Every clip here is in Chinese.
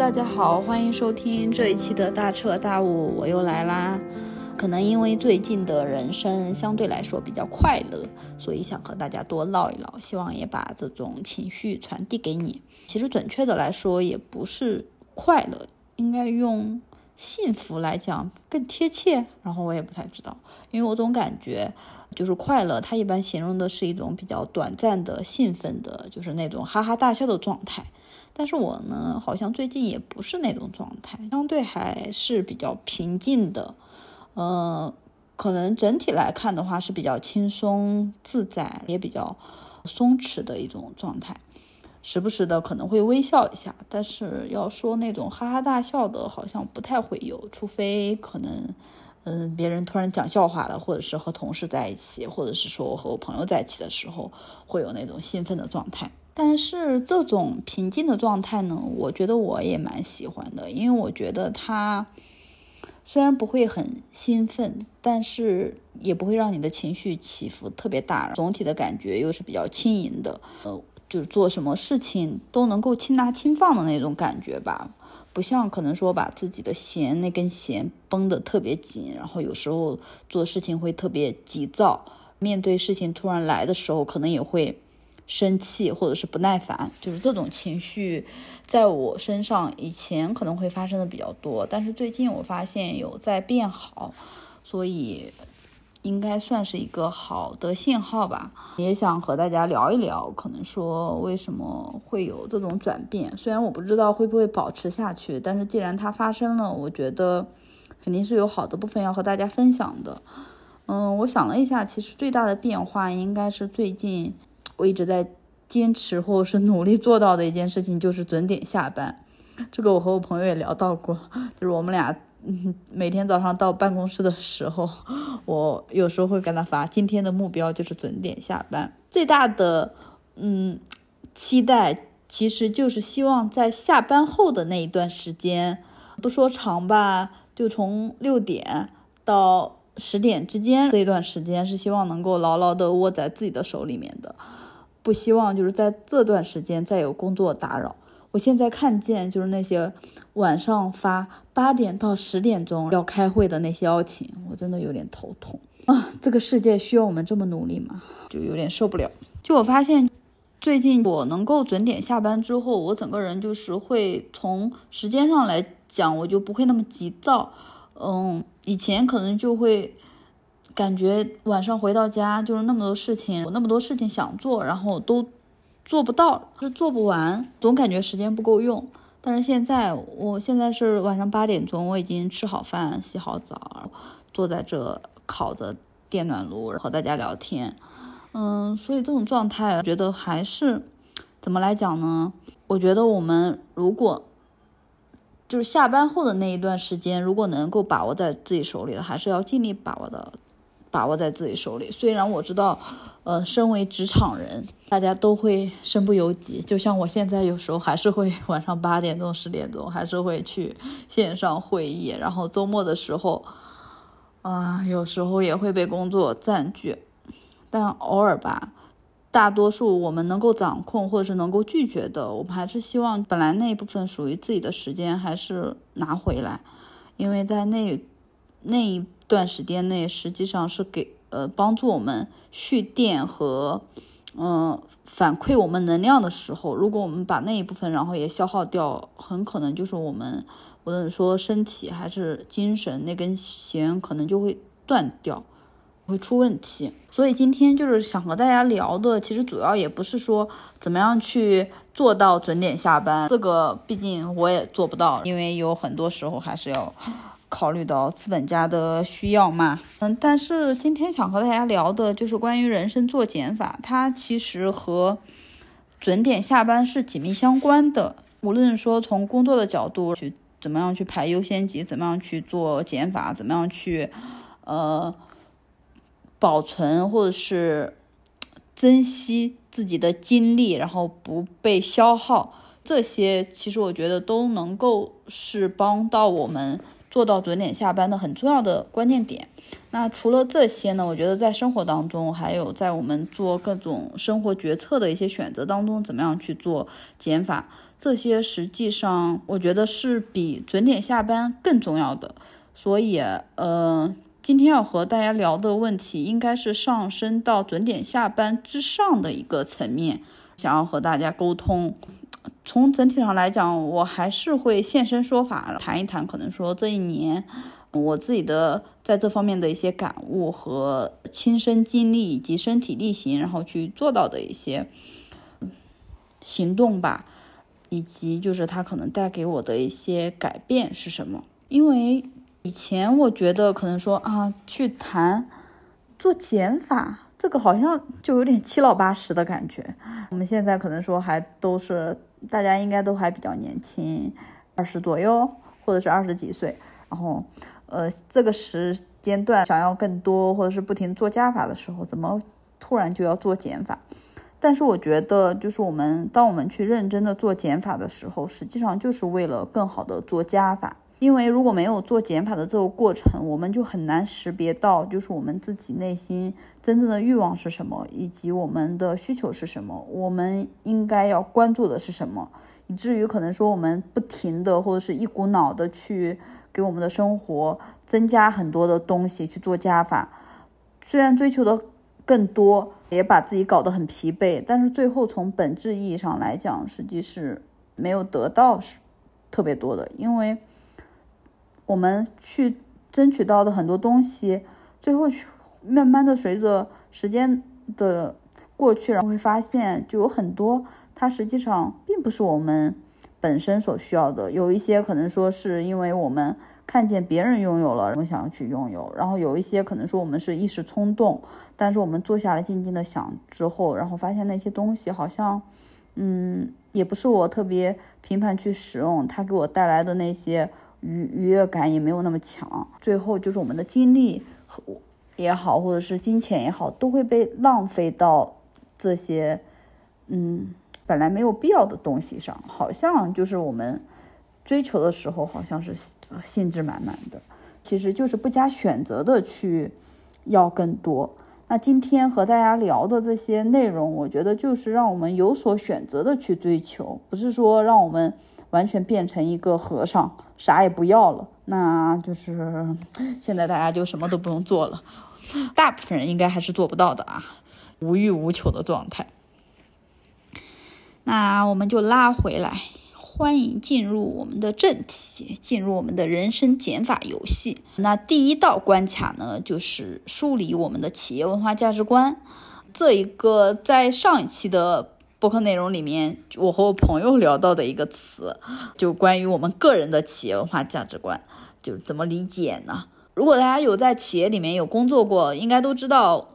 大家好，欢迎收听这一期的大彻大悟，我又来啦。可能因为最近的人生相对来说比较快乐，所以想和大家多唠一唠，希望也把这种情绪传递给你。其实准确的来说，也不是快乐，应该用幸福来讲更贴切。然后我也不太知道，因为我总感觉就是快乐，它一般形容的是一种比较短暂的兴奋的，就是那种哈哈大笑的状态。但是我呢，好像最近也不是那种状态，相对还是比较平静的。呃，可能整体来看的话是比较轻松自在，也比较松弛的一种状态，时不时的可能会微笑一下，但是要说那种哈哈大笑的，好像不太会有，除非可能，嗯，别人突然讲笑话了，或者是和同事在一起，或者是说我和我朋友在一起的时候，会有那种兴奋的状态。但是这种平静的状态呢，我觉得我也蛮喜欢的，因为我觉得它。虽然不会很兴奋，但是也不会让你的情绪起伏特别大。总体的感觉又是比较轻盈的，呃，就是做什么事情都能够轻拿轻放的那种感觉吧。不像可能说把自己的弦那根弦绷得特别紧，然后有时候做事情会特别急躁，面对事情突然来的时候，可能也会。生气或者是不耐烦，就是这种情绪，在我身上以前可能会发生的比较多，但是最近我发现有在变好，所以应该算是一个好的信号吧。也想和大家聊一聊，可能说为什么会有这种转变。虽然我不知道会不会保持下去，但是既然它发生了，我觉得肯定是有好的部分要和大家分享的。嗯，我想了一下，其实最大的变化应该是最近。我一直在坚持或者是努力做到的一件事情，就是准点下班。这个我和我朋友也聊到过，就是我们俩嗯 每天早上到办公室的时候，我有时候会跟他发，今天的目标就是准点下班。最大的嗯期待，其实就是希望在下班后的那一段时间，不说长吧，就从六点到十点之间这一段时间，是希望能够牢牢的握在自己的手里面的。不希望就是在这段时间再有工作打扰。我现在看见就是那些晚上发八点到十点钟要开会的那些邀请，我真的有点头痛啊！这个世界需要我们这么努力吗？就有点受不了。就我发现，最近我能够准点下班之后，我整个人就是会从时间上来讲，我就不会那么急躁。嗯，以前可能就会。感觉晚上回到家就是那么多事情，有那么多事情想做，然后都做不到，是做不完，总感觉时间不够用。但是现在，我现在是晚上八点钟，我已经吃好饭、洗好澡，坐在这烤着电暖炉和大家聊天。嗯，所以这种状态，觉得还是怎么来讲呢？我觉得我们如果就是下班后的那一段时间，如果能够把握在自己手里的，还是要尽力把握的。把握在自己手里。虽然我知道，呃，身为职场人，大家都会身不由己。就像我现在有时候还是会晚上八点钟、十点钟还是会去线上会议，然后周末的时候，啊，有时候也会被工作占据。但偶尔吧，大多数我们能够掌控或者是能够拒绝的，我们还是希望本来那一部分属于自己的时间还是拿回来，因为在那那一。段时间内，实际上是给呃帮助我们蓄电和嗯反馈我们能量的时候，如果我们把那一部分然后也消耗掉，很可能就是我们无论说身体还是精神那根弦可能就会断掉，会出问题。所以今天就是想和大家聊的，其实主要也不是说怎么样去做到准点下班，这个毕竟我也做不到，因为有很多时候还是要。考虑到资本家的需要嘛，嗯，但是今天想和大家聊的就是关于人生做减法，它其实和准点下班是紧密相关的。无论说从工作的角度去怎么样去排优先级，怎么样去做减法，怎么样去呃保存或者是珍惜自己的精力，然后不被消耗，这些其实我觉得都能够是帮到我们。做到准点下班的很重要的关键点。那除了这些呢？我觉得在生活当中，还有在我们做各种生活决策的一些选择当中，怎么样去做减法？这些实际上我觉得是比准点下班更重要的。所以，呃，今天要和大家聊的问题，应该是上升到准点下班之上的一个层面，想要和大家沟通。从整体上来讲，我还是会现身说法，谈一谈，可能说这一年。我自己的在这方面的一些感悟和亲身经历以及身体力行，然后去做到的一些行动吧，以及就是它可能带给我的一些改变是什么？因为以前我觉得可能说啊，去谈做减法，这个好像就有点七老八十的感觉。我们现在可能说还都是大家应该都还比较年轻，二十左右或者是二十几岁，然后。呃，这个时间段想要更多，或者是不停做加法的时候，怎么突然就要做减法？但是我觉得，就是我们当我们去认真的做减法的时候，实际上就是为了更好的做加法。因为如果没有做减法的这个过程，我们就很难识别到，就是我们自己内心真正的欲望是什么，以及我们的需求是什么，我们应该要关注的是什么，以至于可能说我们不停的或者是一股脑的去。给我们的生活增加很多的东西去做加法，虽然追求的更多，也把自己搞得很疲惫，但是最后从本质意义上来讲，实际是没有得到特别多的，因为我们去争取到的很多东西，最后慢慢的随着时间的过去，然后会发现就有很多，它实际上并不是我们。本身所需要的有一些可能说是因为我们看见别人拥有了，我们想要去拥有，然后有一些可能说我们是一时冲动，但是我们坐下来静静的想之后，然后发现那些东西好像，嗯，也不是我特别频繁去使用，它给我带来的那些愉愉悦感也没有那么强，最后就是我们的精力和也好，或者是金钱也好，都会被浪费到这些，嗯。本来没有必要的东西上，好像就是我们追求的时候，好像是兴致满满的，其实就是不加选择的去要更多。那今天和大家聊的这些内容，我觉得就是让我们有所选择的去追求，不是说让我们完全变成一个和尚，啥也不要了。那就是 现在大家就什么都不用做了，大部分人应该还是做不到的啊，无欲无求的状态。那我们就拉回来，欢迎进入我们的正题，进入我们的人生减法游戏。那第一道关卡呢，就是梳理我们的企业文化价值观。这一个在上一期的播客内容里面，我和我朋友聊到的一个词，就关于我们个人的企业文化价值观，就怎么理解呢？如果大家有在企业里面有工作过，应该都知道。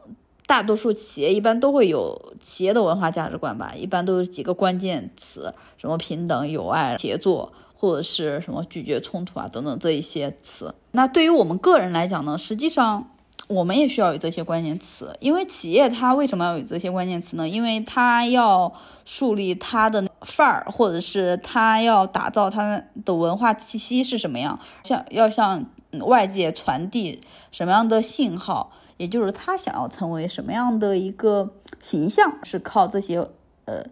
大多数企业一般都会有企业的文化价值观吧，一般都是几个关键词，什么平等、友爱、协作，或者是什么拒绝冲突啊等等这一些词。那对于我们个人来讲呢，实际上我们也需要有这些关键词，因为企业它为什么要有这些关键词呢？因为它要树立它的范儿，或者是它要打造它的文化气息是什么样，向要向外界传递什么样的信号。也就是它想要成为什么样的一个形象，是靠这些呃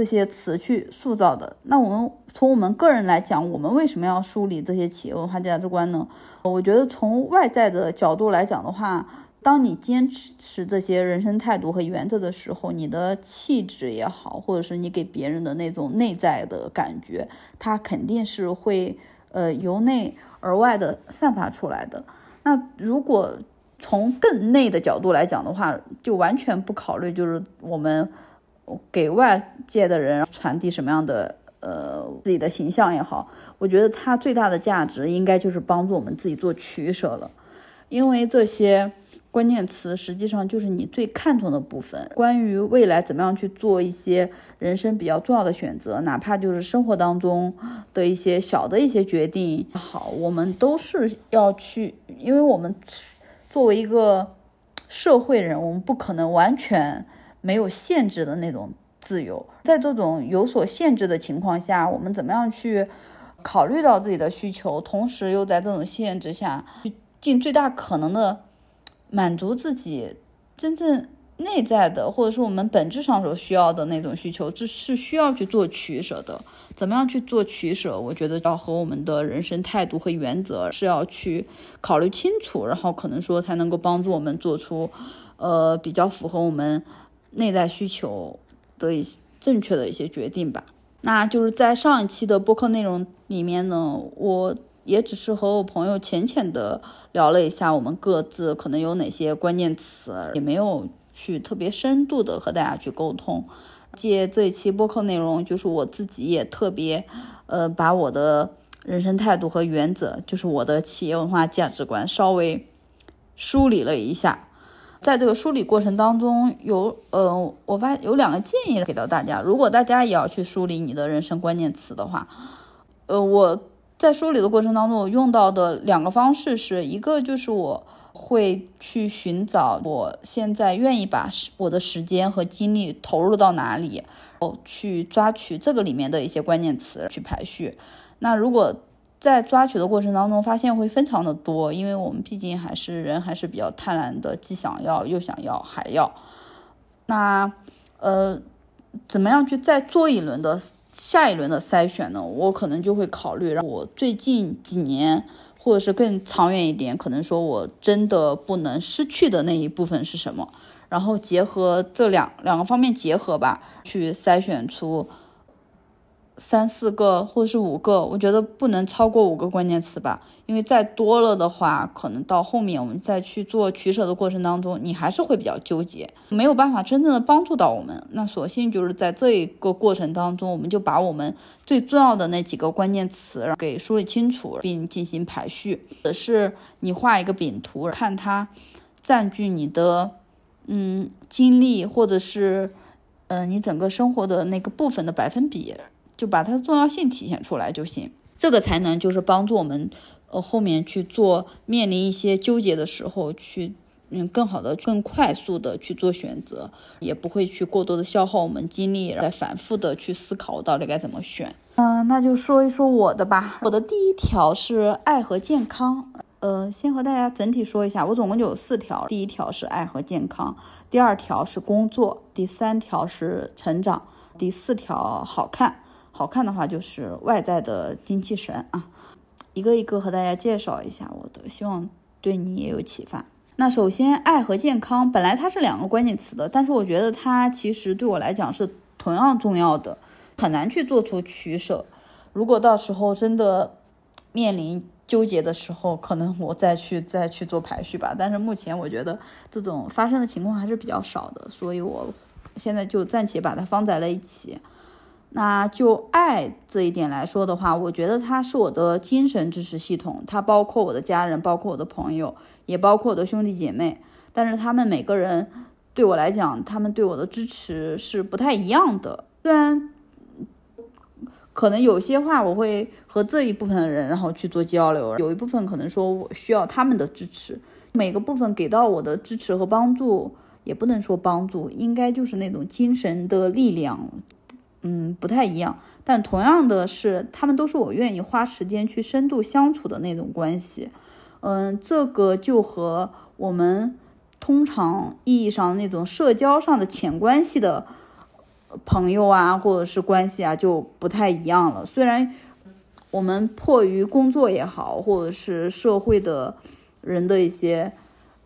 这些词去塑造的。那我们从我们个人来讲，我们为什么要梳理这些企业文化价值观呢？我觉得从外在的角度来讲的话，当你坚持这些人生态度和原则的时候，你的气质也好，或者是你给别人的那种内在的感觉，它肯定是会呃由内而外的散发出来的。那如果从更内的角度来讲的话，就完全不考虑，就是我们给外界的人传递什么样的呃自己的形象也好，我觉得它最大的价值应该就是帮助我们自己做取舍了，因为这些关键词实际上就是你最看重的部分。关于未来怎么样去做一些人生比较重要的选择，哪怕就是生活当中的一些小的一些决定，好，我们都是要去，因为我们。作为一个社会人，我们不可能完全没有限制的那种自由。在这种有所限制的情况下，我们怎么样去考虑到自己的需求，同时又在这种限制下，去尽最大可能的满足自己真正内在的，或者说我们本质上所需要的那种需求，这是需要去做取舍的。怎么样去做取舍？我觉得要和我们的人生态度和原则是要去考虑清楚，然后可能说才能够帮助我们做出，呃，比较符合我们内在需求的一些正确的一些决定吧。那就是在上一期的播客内容里面呢，我也只是和我朋友浅浅的聊了一下我们各自可能有哪些关键词，也没有去特别深度的和大家去沟通。借这一期播客内容，就是我自己也特别，呃，把我的人生态度和原则，就是我的企业文化价值观稍微梳理了一下。在这个梳理过程当中，有呃，我发有两个建议给到大家。如果大家也要去梳理你的人生关键词的话，呃，我在梳理的过程当中，我用到的两个方式是一个就是我会去寻找我现在愿意把我的时间和精力投入到哪里，哦，去抓取这个里面的一些关键词去排序。那如果在抓取的过程当中，发现会非常的多，因为我们毕竟还是人，还是比较贪婪的，既想要又想要还要。那呃，怎么样去再做一轮的下一轮的筛选呢？我可能就会考虑，让我最近几年，或者是更长远一点，可能说我真的不能失去的那一部分是什么？然后结合这两两个方面结合吧，去筛选出。三四个或者是五个，我觉得不能超过五个关键词吧，因为再多了的话，可能到后面我们再去做取舍的过程当中，你还是会比较纠结，没有办法真正的帮助到我们。那索性就是在这一个过程当中，我们就把我们最重要的那几个关键词给梳理清楚，并进行排序。或者是你画一个饼图，看它占据你的嗯精力，或者是嗯你整个生活的那个部分的百分比。就把它的重要性体现出来就行，这个才能就是帮助我们，呃，后面去做面临一些纠结的时候，去嗯更好的、更快速的去做选择，也不会去过多的消耗我们精力，再反复的去思考我到底该怎么选。嗯，那就说一说我的吧。我的第一条是爱和健康。呃，先和大家整体说一下，我总共就有四条。第一条是爱和健康，第二条是工作，第三条是成长，第四条好看。好看的话就是外在的精气神啊，一个一个和大家介绍一下我的，希望对你也有启发。那首先，爱和健康本来它是两个关键词的，但是我觉得它其实对我来讲是同样重要的，很难去做出取舍。如果到时候真的面临纠结的时候，可能我再去再去做排序吧。但是目前我觉得这种发生的情况还是比较少的，所以我现在就暂且把它放在了一起。那就爱这一点来说的话，我觉得它是我的精神支持系统，它包括我的家人，包括我的朋友，也包括我的兄弟姐妹。但是他们每个人对我来讲，他们对我的支持是不太一样的。虽然可能有些话我会和这一部分的人然后去做交流，有一部分可能说我需要他们的支持。每个部分给到我的支持和帮助，也不能说帮助，应该就是那种精神的力量。嗯，不太一样，但同样的是，他们都是我愿意花时间去深度相处的那种关系。嗯，这个就和我们通常意义上那种社交上的浅关系的朋友啊，或者是关系啊，就不太一样了。虽然我们迫于工作也好，或者是社会的人的一些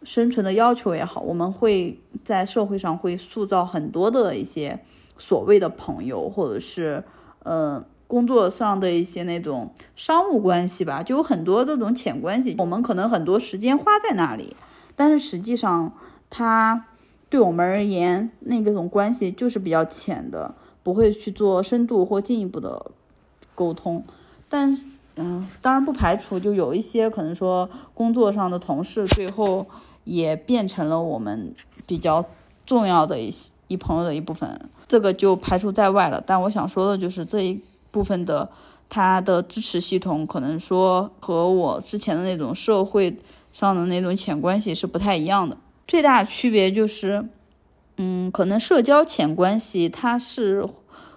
生存的要求也好，我们会在社会上会塑造很多的一些。所谓的朋友，或者是呃工作上的一些那种商务关系吧，就有很多这种浅关系。我们可能很多时间花在那里，但是实际上，他对我们而言，那个种关系就是比较浅的，不会去做深度或进一步的沟通。但嗯，当然不排除就有一些可能说工作上的同事，最后也变成了我们比较重要的一些。一朋友的一部分，这个就排除在外了。但我想说的就是这一部分的他的支持系统，可能说和我之前的那种社会上的那种浅关系是不太一样的。最大区别就是，嗯，可能社交浅关系它是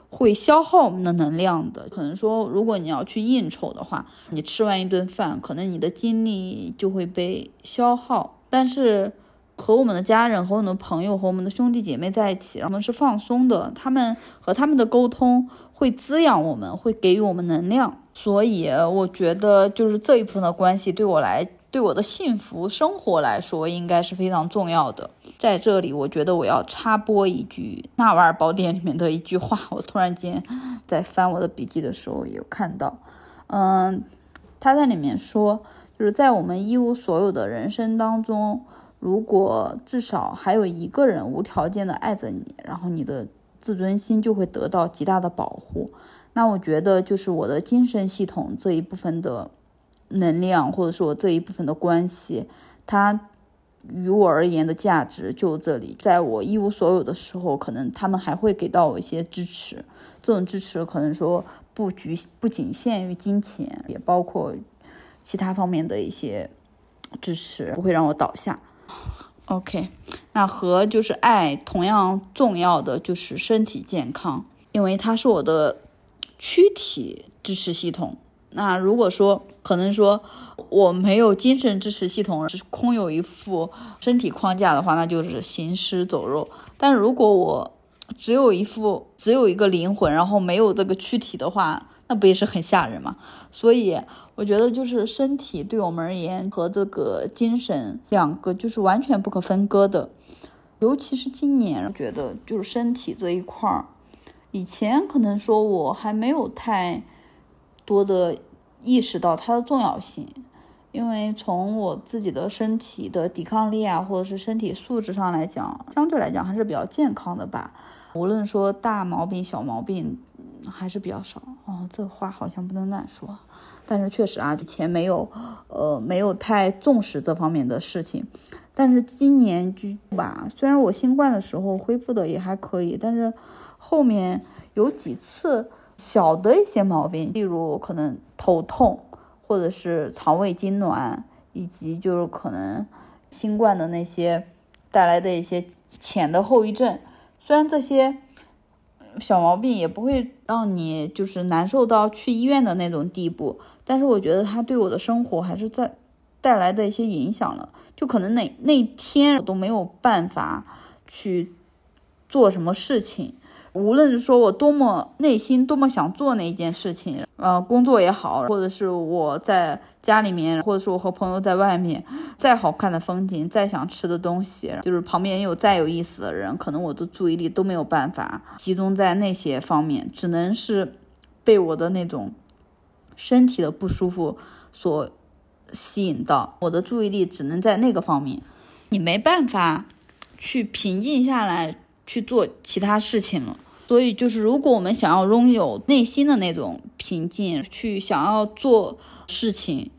会消耗我们的能量的。可能说，如果你要去应酬的话，你吃完一顿饭，可能你的精力就会被消耗。但是和我们的家人、和我们的朋友、和我们的兄弟姐妹在一起，我们是放松的。他们和他们的沟通会滋养我们，会给予我们能量。所以我觉得，就是这一部分的关系对我来。对我的幸福生活来说，应该是非常重要的。在这里，我觉得我要插播一句《纳瓦尔宝典》里面的一句话。我突然间在翻我的笔记的时候，有看到，嗯，他在里面说，就是在我们一无所有的人生当中，如果至少还有一个人无条件的爱着你，然后你的自尊心就会得到极大的保护。那我觉得，就是我的精神系统这一部分的。能量，或者说我这一部分的关系，它于我而言的价值就这里。在我一无所有的时候，可能他们还会给到我一些支持。这种支持可能说不局不仅限于金钱，也包括其他方面的一些支持，不会让我倒下。OK，那和就是爱同样重要的就是身体健康，因为它是我的躯体支持系统。那如果说可能说我没有精神支持系统，是空有一副身体框架的话，那就是行尸走肉。但如果我只有一副只有一个灵魂，然后没有这个躯体的话，那不也是很吓人吗？所以我觉得就是身体对我们而言和这个精神两个就是完全不可分割的。尤其是今年，觉得就是身体这一块儿，以前可能说我还没有太多的。意识到它的重要性，因为从我自己的身体的抵抗力啊，或者是身体素质上来讲，相对来讲还是比较健康的吧。无论说大毛病小毛病，还是比较少。哦，这话好像不能乱说，但是确实啊，以前没有，呃，没有太重视这方面的事情。但是今年就吧，虽然我新冠的时候恢复的也还可以，但是后面有几次。小的一些毛病，例如可能头痛，或者是肠胃痉挛，以及就是可能新冠的那些带来的一些浅的后遗症。虽然这些小毛病也不会让你就是难受到去医院的那种地步，但是我觉得它对我的生活还是在带来的一些影响了。就可能那那天我都没有办法去做什么事情。无论是说我多么内心多么想做那一件事情，呃，工作也好，或者是我在家里面，或者是我和朋友在外面，再好看的风景，再想吃的东西，就是旁边有再有意思的人，可能我的注意力都没有办法集中在那些方面，只能是被我的那种身体的不舒服所吸引到，我的注意力只能在那个方面，你没办法去平静下来去做其他事情了。所以，就是如果我们想要拥有内心的那种平静，去想要做事情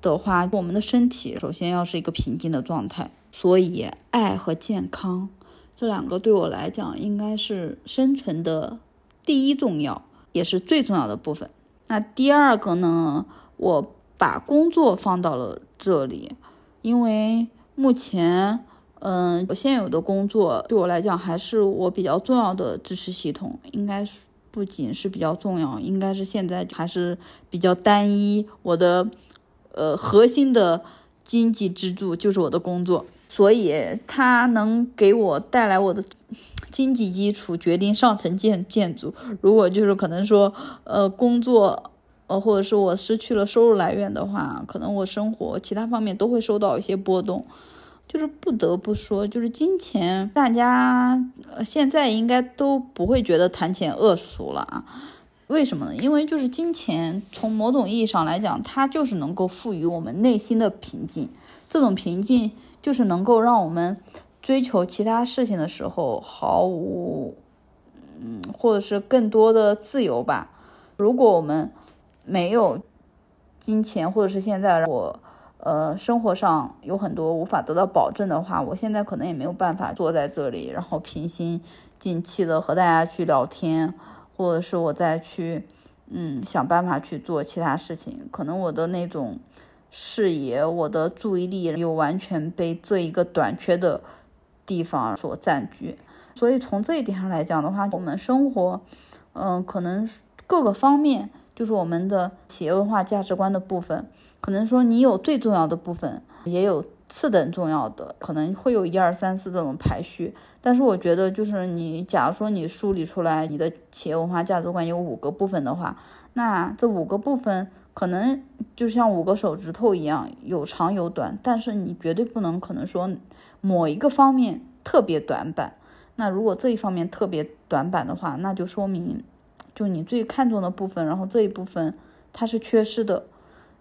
的话，我们的身体首先要是一个平静的状态。所以，爱和健康这两个对我来讲，应该是生存的第一重要，也是最重要的部分。那第二个呢，我把工作放到了这里，因为目前。嗯，我现有的工作对我来讲还是我比较重要的支持系统，应该是不仅是比较重要，应该是现在还是比较单一。我的呃核心的经济支柱就是我的工作，所以它能给我带来我的经济基础，决定上层建建筑。如果就是可能说呃工作呃或者是我失去了收入来源的话，可能我生活其他方面都会受到一些波动。就是不得不说，就是金钱，大家现在应该都不会觉得谈钱恶俗了啊？为什么呢？因为就是金钱从某种意义上来讲，它就是能够赋予我们内心的平静。这种平静就是能够让我们追求其他事情的时候毫无，嗯，或者是更多的自由吧。如果我们没有金钱，或者是现在我。呃，生活上有很多无法得到保证的话，我现在可能也没有办法坐在这里，然后平心静气的和大家去聊天，或者是我再去，嗯，想办法去做其他事情。可能我的那种视野，我的注意力又完全被这一个短缺的地方所占据。所以从这一点上来讲的话，我们生活嗯，可能各个方面，就是我们的企业文化价值观的部分，可能说你有最重要的部分，也有次等重要的，可能会有一二三四这种排序。但是我觉得，就是你假如说你梳理出来你的企业文化价值观有五个部分的话，那这五个部分可能就像五个手指头一样，有长有短，但是你绝对不能可能说某一个方面特别短板。那如果这一方面特别短板的话，那就说明，就你最看重的部分，然后这一部分它是缺失的，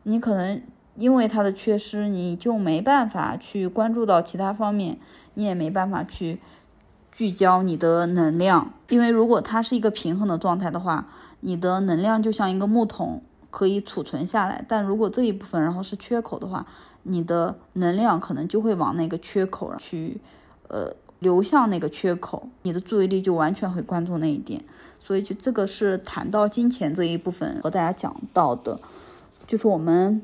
你可能因为它的缺失，你就没办法去关注到其他方面，你也没办法去聚焦你的能量，因为如果它是一个平衡的状态的话，你的能量就像一个木桶可以储存下来，但如果这一部分然后是缺口的话，你的能量可能就会往那个缺口去，呃。流向那个缺口，你的注意力就完全会关注那一点。所以就这个是谈到金钱这一部分和大家讲到的，就是我们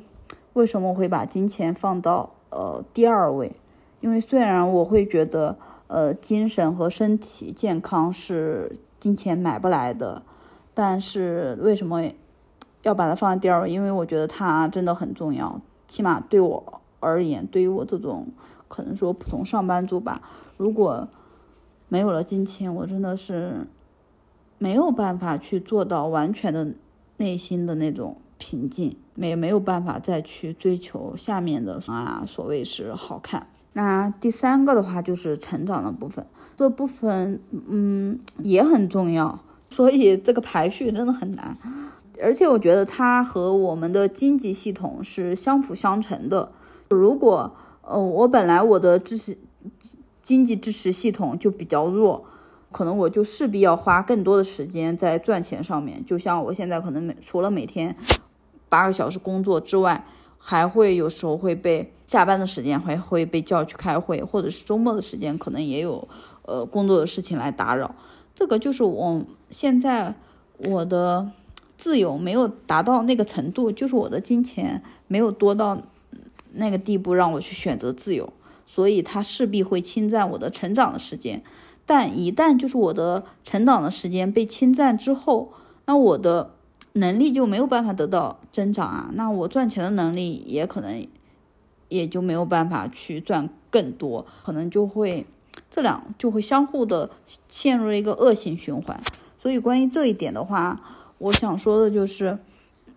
为什么会把金钱放到呃第二位？因为虽然我会觉得呃精神和身体健康是金钱买不来的，但是为什么要把它放在第二位？因为我觉得它真的很重要，起码对我而言，对于我这种可能说普通上班族吧。如果没有了金钱，我真的是没有办法去做到完全的内心的那种平静，没没有办法再去追求下面的啊，所谓是好看。那第三个的话就是成长的部分，这部分嗯也很重要，所以这个排序真的很难，而且我觉得它和我们的经济系统是相辅相成的。如果呃我本来我的知识。经济支持系统就比较弱，可能我就势必要花更多的时间在赚钱上面。就像我现在可能每除了每天八个小时工作之外，还会有时候会被下班的时间还会被叫去开会，或者是周末的时间可能也有呃工作的事情来打扰。这个就是我现在我的自由没有达到那个程度，就是我的金钱没有多到那个地步，让我去选择自由。所以它势必会侵占我的成长的时间，但一旦就是我的成长的时间被侵占之后，那我的能力就没有办法得到增长啊，那我赚钱的能力也可能也就没有办法去赚更多，可能就会这两就会相互的陷入一个恶性循环。所以关于这一点的话，我想说的就是，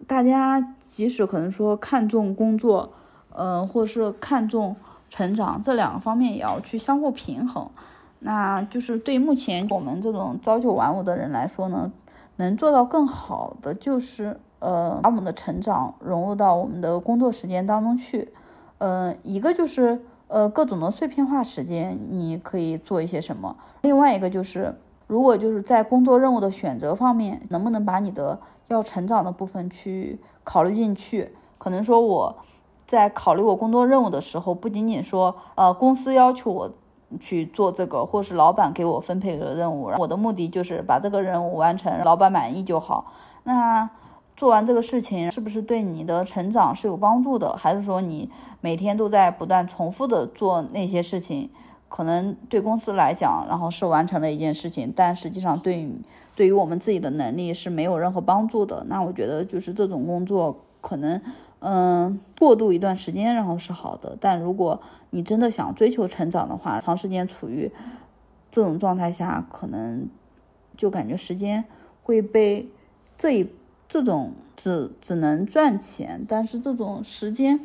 大家即使可能说看重工作，呃，或是看重。成长这两个方面也要去相互平衡，那就是对目前我们这种朝九晚五的人来说呢，能做到更好的就是呃把我们的成长融入到我们的工作时间当中去，呃一个就是呃各种的碎片化时间你可以做一些什么，另外一个就是如果就是在工作任务的选择方面，能不能把你的要成长的部分去考虑进去，可能说我。在考虑我工作任务的时候，不仅仅说，呃，公司要求我去做这个，或是老板给我分配的任务，我的目的就是把这个任务完成，老板满意就好。那做完这个事情，是不是对你的成长是有帮助的？还是说你每天都在不断重复的做那些事情，可能对公司来讲，然后是完成了一件事情，但实际上对对于我们自己的能力是没有任何帮助的。那我觉得就是这种工作可能。嗯，过渡一段时间，然后是好的。但如果你真的想追求成长的话，长时间处于这种状态下，可能就感觉时间会被这一这种只只能赚钱，但是这种时间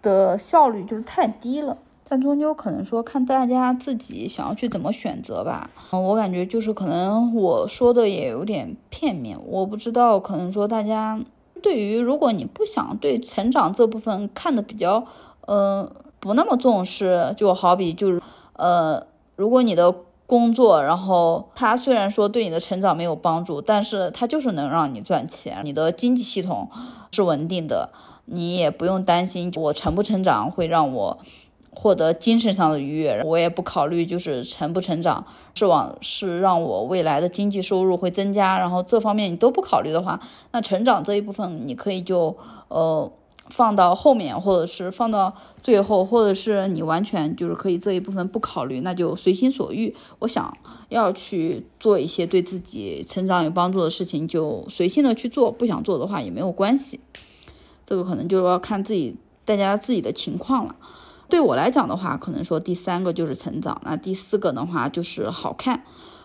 的效率就是太低了。但终究可能说看大家自己想要去怎么选择吧。嗯，我感觉就是可能我说的也有点片面，我不知道，可能说大家。对于如果你不想对成长这部分看的比较，呃，不那么重视，就好比就是，呃，如果你的工作，然后它虽然说对你的成长没有帮助，但是它就是能让你赚钱，你的经济系统是稳定的，你也不用担心我成不成长会让我。获得精神上的愉悦，我也不考虑就是成不成长，是往是让我未来的经济收入会增加，然后这方面你都不考虑的话，那成长这一部分你可以就呃放到后面，或者是放到最后，或者是你完全就是可以这一部分不考虑，那就随心所欲。我想要去做一些对自己成长有帮助的事情，就随性的去做；不想做的话也没有关系。这个可能就是要看自己大家自己的情况了。对我来讲的话，可能说第三个就是成长，那第四个的话就是好看。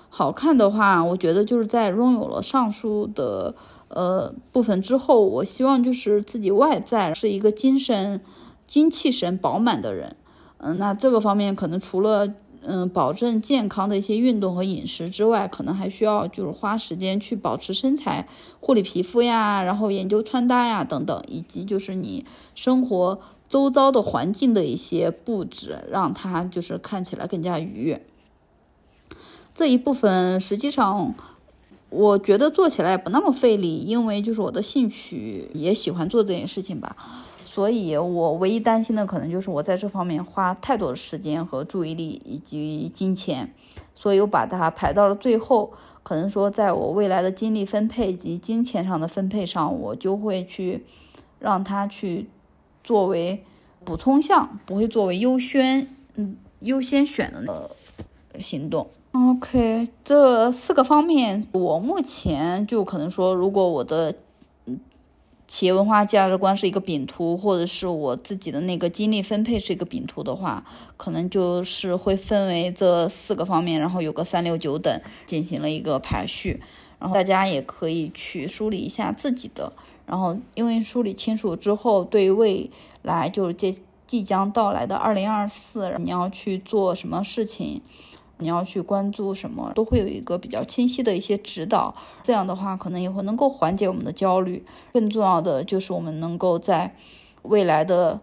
好看的话，我觉得就是在拥有了上述的。呃，部分之后，我希望就是自己外在是一个精神、精气神饱满的人。嗯，那这个方面可能除了嗯保证健康的一些运动和饮食之外，可能还需要就是花时间去保持身材、护理皮肤呀，然后研究穿搭呀等等，以及就是你生活周遭的环境的一些布置，让它就是看起来更加愉悦。这一部分实际上。我觉得做起来不那么费力，因为就是我的兴趣也喜欢做这件事情吧，所以我唯一担心的可能就是我在这方面花太多的时间和注意力以及金钱，所以我把它排到了最后。可能说在我未来的精力分配及金钱上的分配上，我就会去让它去作为补充项，不会作为优先嗯优先选的那行动。OK，这四个方面，我目前就可能说，如果我的企业文化价值观是一个饼图，或者是我自己的那个精力分配是一个饼图的话，可能就是会分为这四个方面，然后有个三六九等进行了一个排序，然后大家也可以去梳理一下自己的，然后因为梳理清楚之后，对未来就是这即将到来的二零二四，你要去做什么事情。你要去关注什么，都会有一个比较清晰的一些指导。这样的话，可能也会能够缓解我们的焦虑。更重要的就是我们能够在未来的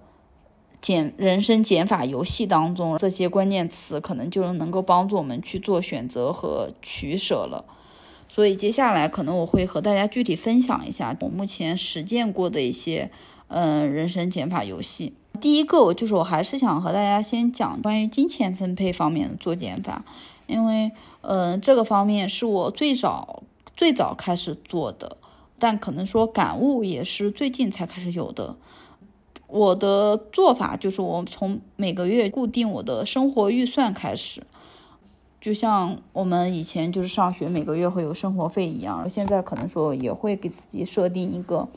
减人生减法游戏当中，这些关键词可能就能够帮助我们去做选择和取舍了。所以接下来可能我会和大家具体分享一下我目前实践过的一些嗯人生减法游戏。第一个，我就是我还是想和大家先讲关于金钱分配方面的做减法，因为，嗯，这个方面是我最早最早开始做的，但可能说感悟也是最近才开始有的。我的做法就是，我从每个月固定我的生活预算开始，就像我们以前就是上学每个月会有生活费一样，现在可能说也会给自己设定一个。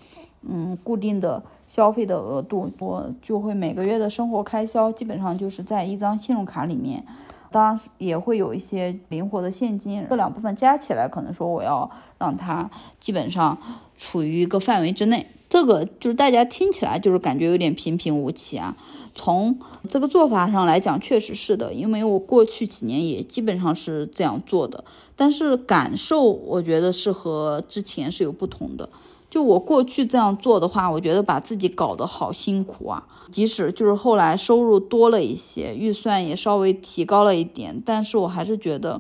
嗯，固定的消费的额度，我就会每个月的生活开销基本上就是在一张信用卡里面，当然也会有一些灵活的现金，这两部分加起来，可能说我要让它基本上处于一个范围之内。这个就是大家听起来就是感觉有点平平无奇啊。从这个做法上来讲，确实是的，因为我过去几年也基本上是这样做的，但是感受我觉得是和之前是有不同的。就我过去这样做的话，我觉得把自己搞得好辛苦啊。即使就是后来收入多了一些，预算也稍微提高了一点，但是我还是觉得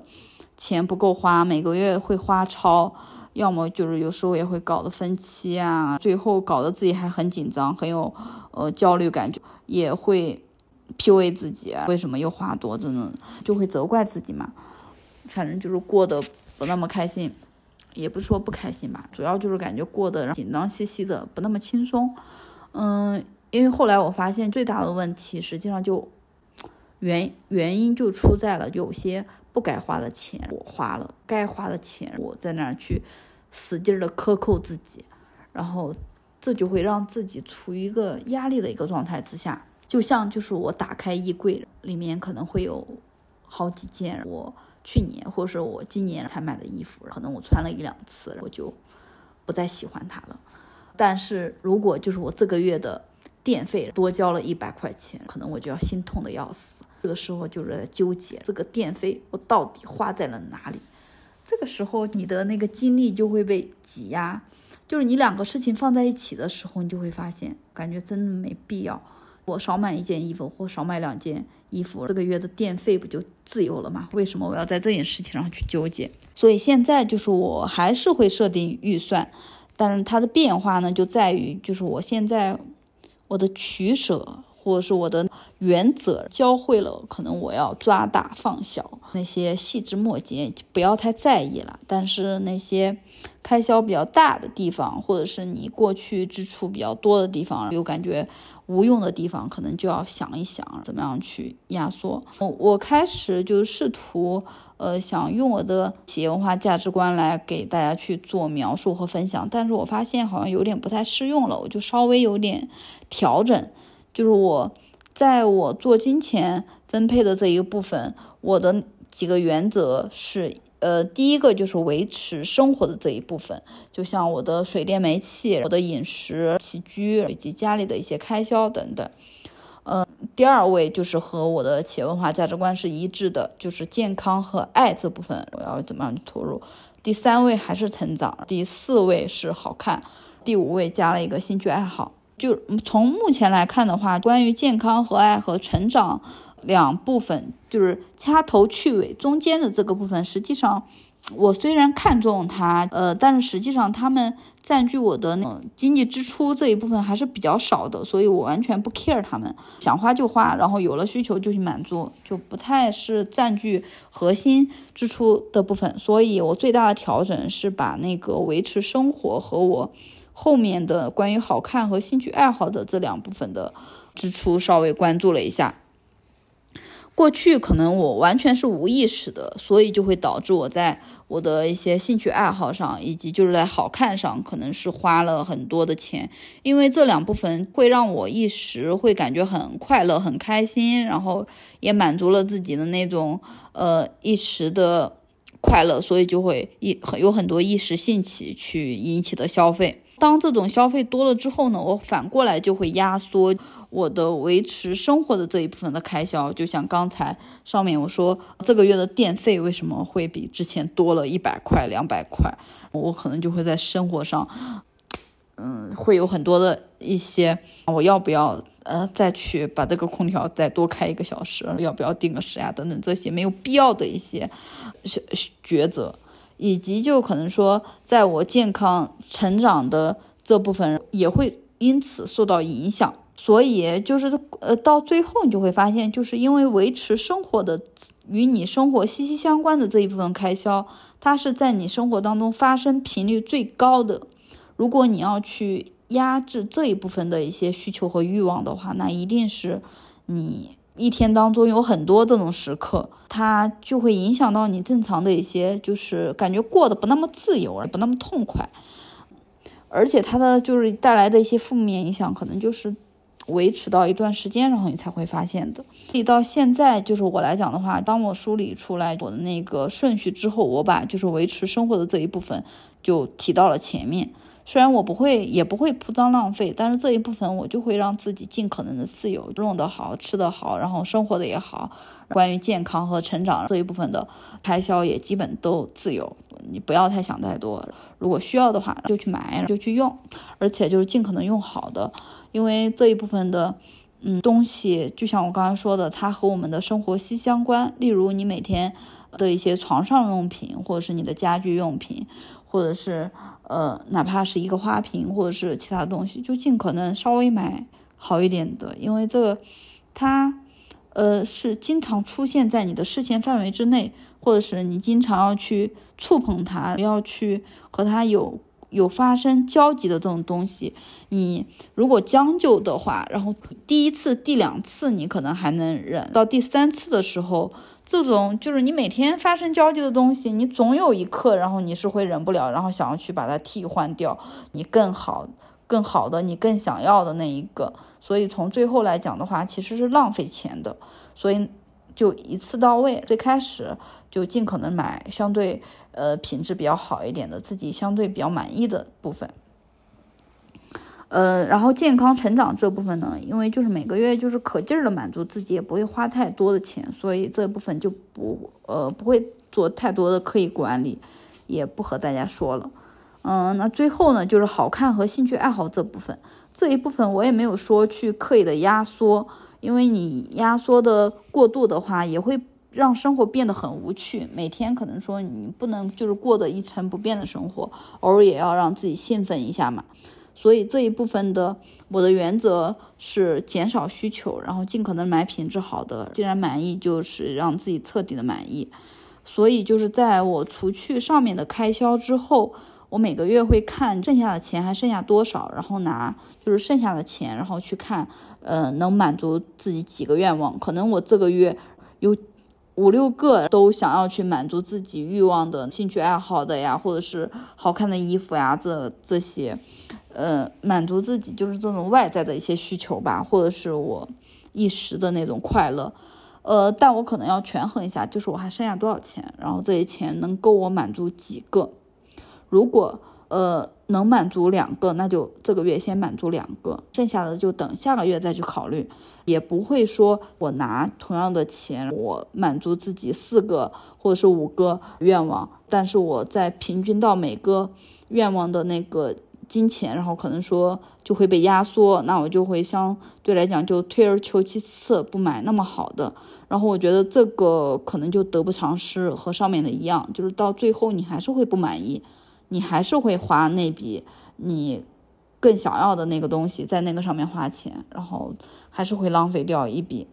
钱不够花，每个月会花超，要么就是有时候也会搞得分期啊，最后搞得自己还很紧张，很有呃焦虑感，觉，也会 PUA 自己，为什么又花多，真的就会责怪自己嘛。反正就是过得不那么开心。也不是说不开心吧，主要就是感觉过得紧张兮兮的，不那么轻松。嗯，因为后来我发现最大的问题，实际上就原原因就出在了有些不该花的钱我花了，该花的钱我在那儿去使劲的克扣自己，然后这就会让自己处于一个压力的一个状态之下。就像就是我打开衣柜里面可能会有好几件我。去年或者是我今年才买的衣服，可能我穿了一两次，我就不再喜欢它了。但是如果就是我这个月的电费多交了一百块钱，可能我就要心痛的要死。这个时候就是在纠结这个电费我到底花在了哪里。这个时候你的那个精力就会被挤压，就是你两个事情放在一起的时候，你就会发现感觉真的没必要。我少买一件衣服或少买两件衣服，这个月的电费不就自由了吗？为什么我要在这件事情上去纠结？所以现在就是我还是会设定预算，但是它的变化呢，就在于就是我现在我的取舍或者是我的原则教会了，可能我要抓大放小，那些细枝末节不要太在意了。但是那些开销比较大的地方，或者是你过去支出比较多的地方，有感觉无用的地方，可能就要想一想怎么样去压缩。我我开始就试图，呃，想用我的企业文化价值观来给大家去做描述和分享，但是我发现好像有点不太适用了，我就稍微有点调整，就是我。在我做金钱分配的这一个部分，我的几个原则是，呃，第一个就是维持生活的这一部分，就像我的水电煤气、我的饮食起居以及家里的一些开销等等。呃，第二位就是和我的企业文化价值观是一致的，就是健康和爱这部分我要怎么样去投入。第三位还是成长，第四位是好看，第五位加了一个兴趣爱好。就从目前来看的话，关于健康和爱和成长两部分，就是掐头去尾中间的这个部分，实际上我虽然看重它，呃，但是实际上他们占据我的那经济支出这一部分还是比较少的，所以我完全不 care 他们，想花就花，然后有了需求就去满足，就不太是占据核心支出的部分。所以我最大的调整是把那个维持生活和我。后面的关于好看和兴趣爱好的这两部分的支出稍微关注了一下。过去可能我完全是无意识的，所以就会导致我在我的一些兴趣爱好上，以及就是在好看上，可能是花了很多的钱。因为这两部分会让我一时会感觉很快乐、很开心，然后也满足了自己的那种呃一时的快乐，所以就会一很有很多一时兴起去引起的消费。当这种消费多了之后呢，我反过来就会压缩我的维持生活的这一部分的开销。就像刚才上面我说，这个月的电费为什么会比之前多了一百块、两百块？我可能就会在生活上，嗯，会有很多的一些，我要不要呃再去把这个空调再多开一个小时？要不要定个时呀？等等这些没有必要的一些抉择。以及就可能说，在我健康成长的这部分也会因此受到影响，所以就是呃到最后你就会发现，就是因为维持生活的与你生活息息相关的这一部分开销，它是在你生活当中发生频率最高的。如果你要去压制这一部分的一些需求和欲望的话，那一定是你。一天当中有很多这种时刻，它就会影响到你正常的一些，就是感觉过得不那么自由，不那么痛快，而且它的就是带来的一些负面影响，可能就是维持到一段时间，然后你才会发现的。所以到现在，就是我来讲的话，当我梳理出来我的那个顺序之后，我把就是维持生活的这一部分就提到了前面。虽然我不会，也不会铺张浪费，但是这一部分我就会让自己尽可能的自由，用得好，吃得好，然后生活的也好。关于健康和成长这一部分的开销也基本都自由，你不要太想太多。如果需要的话，就去买，就去用，而且就是尽可能用好的，因为这一部分的嗯东西，就像我刚才说的，它和我们的生活息息相关。例如你每天的一些床上用品，或者是你的家居用品，或者是。呃，哪怕是一个花瓶或者是其他东西，就尽可能稍微买好一点的，因为这个它呃是经常出现在你的视线范围之内，或者是你经常要去触碰它，要去和它有有发生交集的这种东西，你如果将就的话，然后第一次、第两次你可能还能忍，到第三次的时候。这种就是你每天发生交集的东西，你总有一刻，然后你是会忍不了，然后想要去把它替换掉，你更好、更好的，你更想要的那一个。所以从最后来讲的话，其实是浪费钱的。所以就一次到位，最开始就尽可能买相对呃品质比较好一点的，自己相对比较满意的部分。呃，然后健康成长这部分呢，因为就是每个月就是可劲儿的满足自己，也不会花太多的钱，所以这部分就不呃不会做太多的刻意管理，也不和大家说了。嗯，那最后呢，就是好看和兴趣爱好这部分，这一部分我也没有说去刻意的压缩，因为你压缩的过度的话，也会让生活变得很无趣。每天可能说你不能就是过得一成不变的生活，偶尔也要让自己兴奋一下嘛。所以这一部分的我的原则是减少需求，然后尽可能买品质好的。既然满意，就是让自己彻底的满意。所以就是在我除去上面的开销之后，我每个月会看剩下的钱还剩下多少，然后拿就是剩下的钱，然后去看，呃，能满足自己几个愿望。可能我这个月有。五六个都想要去满足自己欲望的兴趣爱好的呀，或者是好看的衣服呀，这这些，呃，满足自己就是这种外在的一些需求吧，或者是我一时的那种快乐，呃，但我可能要权衡一下，就是我还剩下多少钱，然后这些钱能够我满足几个，如果。呃，能满足两个，那就这个月先满足两个，剩下的就等下个月再去考虑。也不会说我拿同样的钱，我满足自己四个或者是五个愿望，但是我在平均到每个愿望的那个金钱，然后可能说就会被压缩，那我就会相对来讲就退而求其次，不买那么好的。然后我觉得这个可能就得不偿失，和上面的一样，就是到最后你还是会不满意。你还是会花那笔你更想要的那个东西在那个上面花钱，然后还是会浪费掉一笔。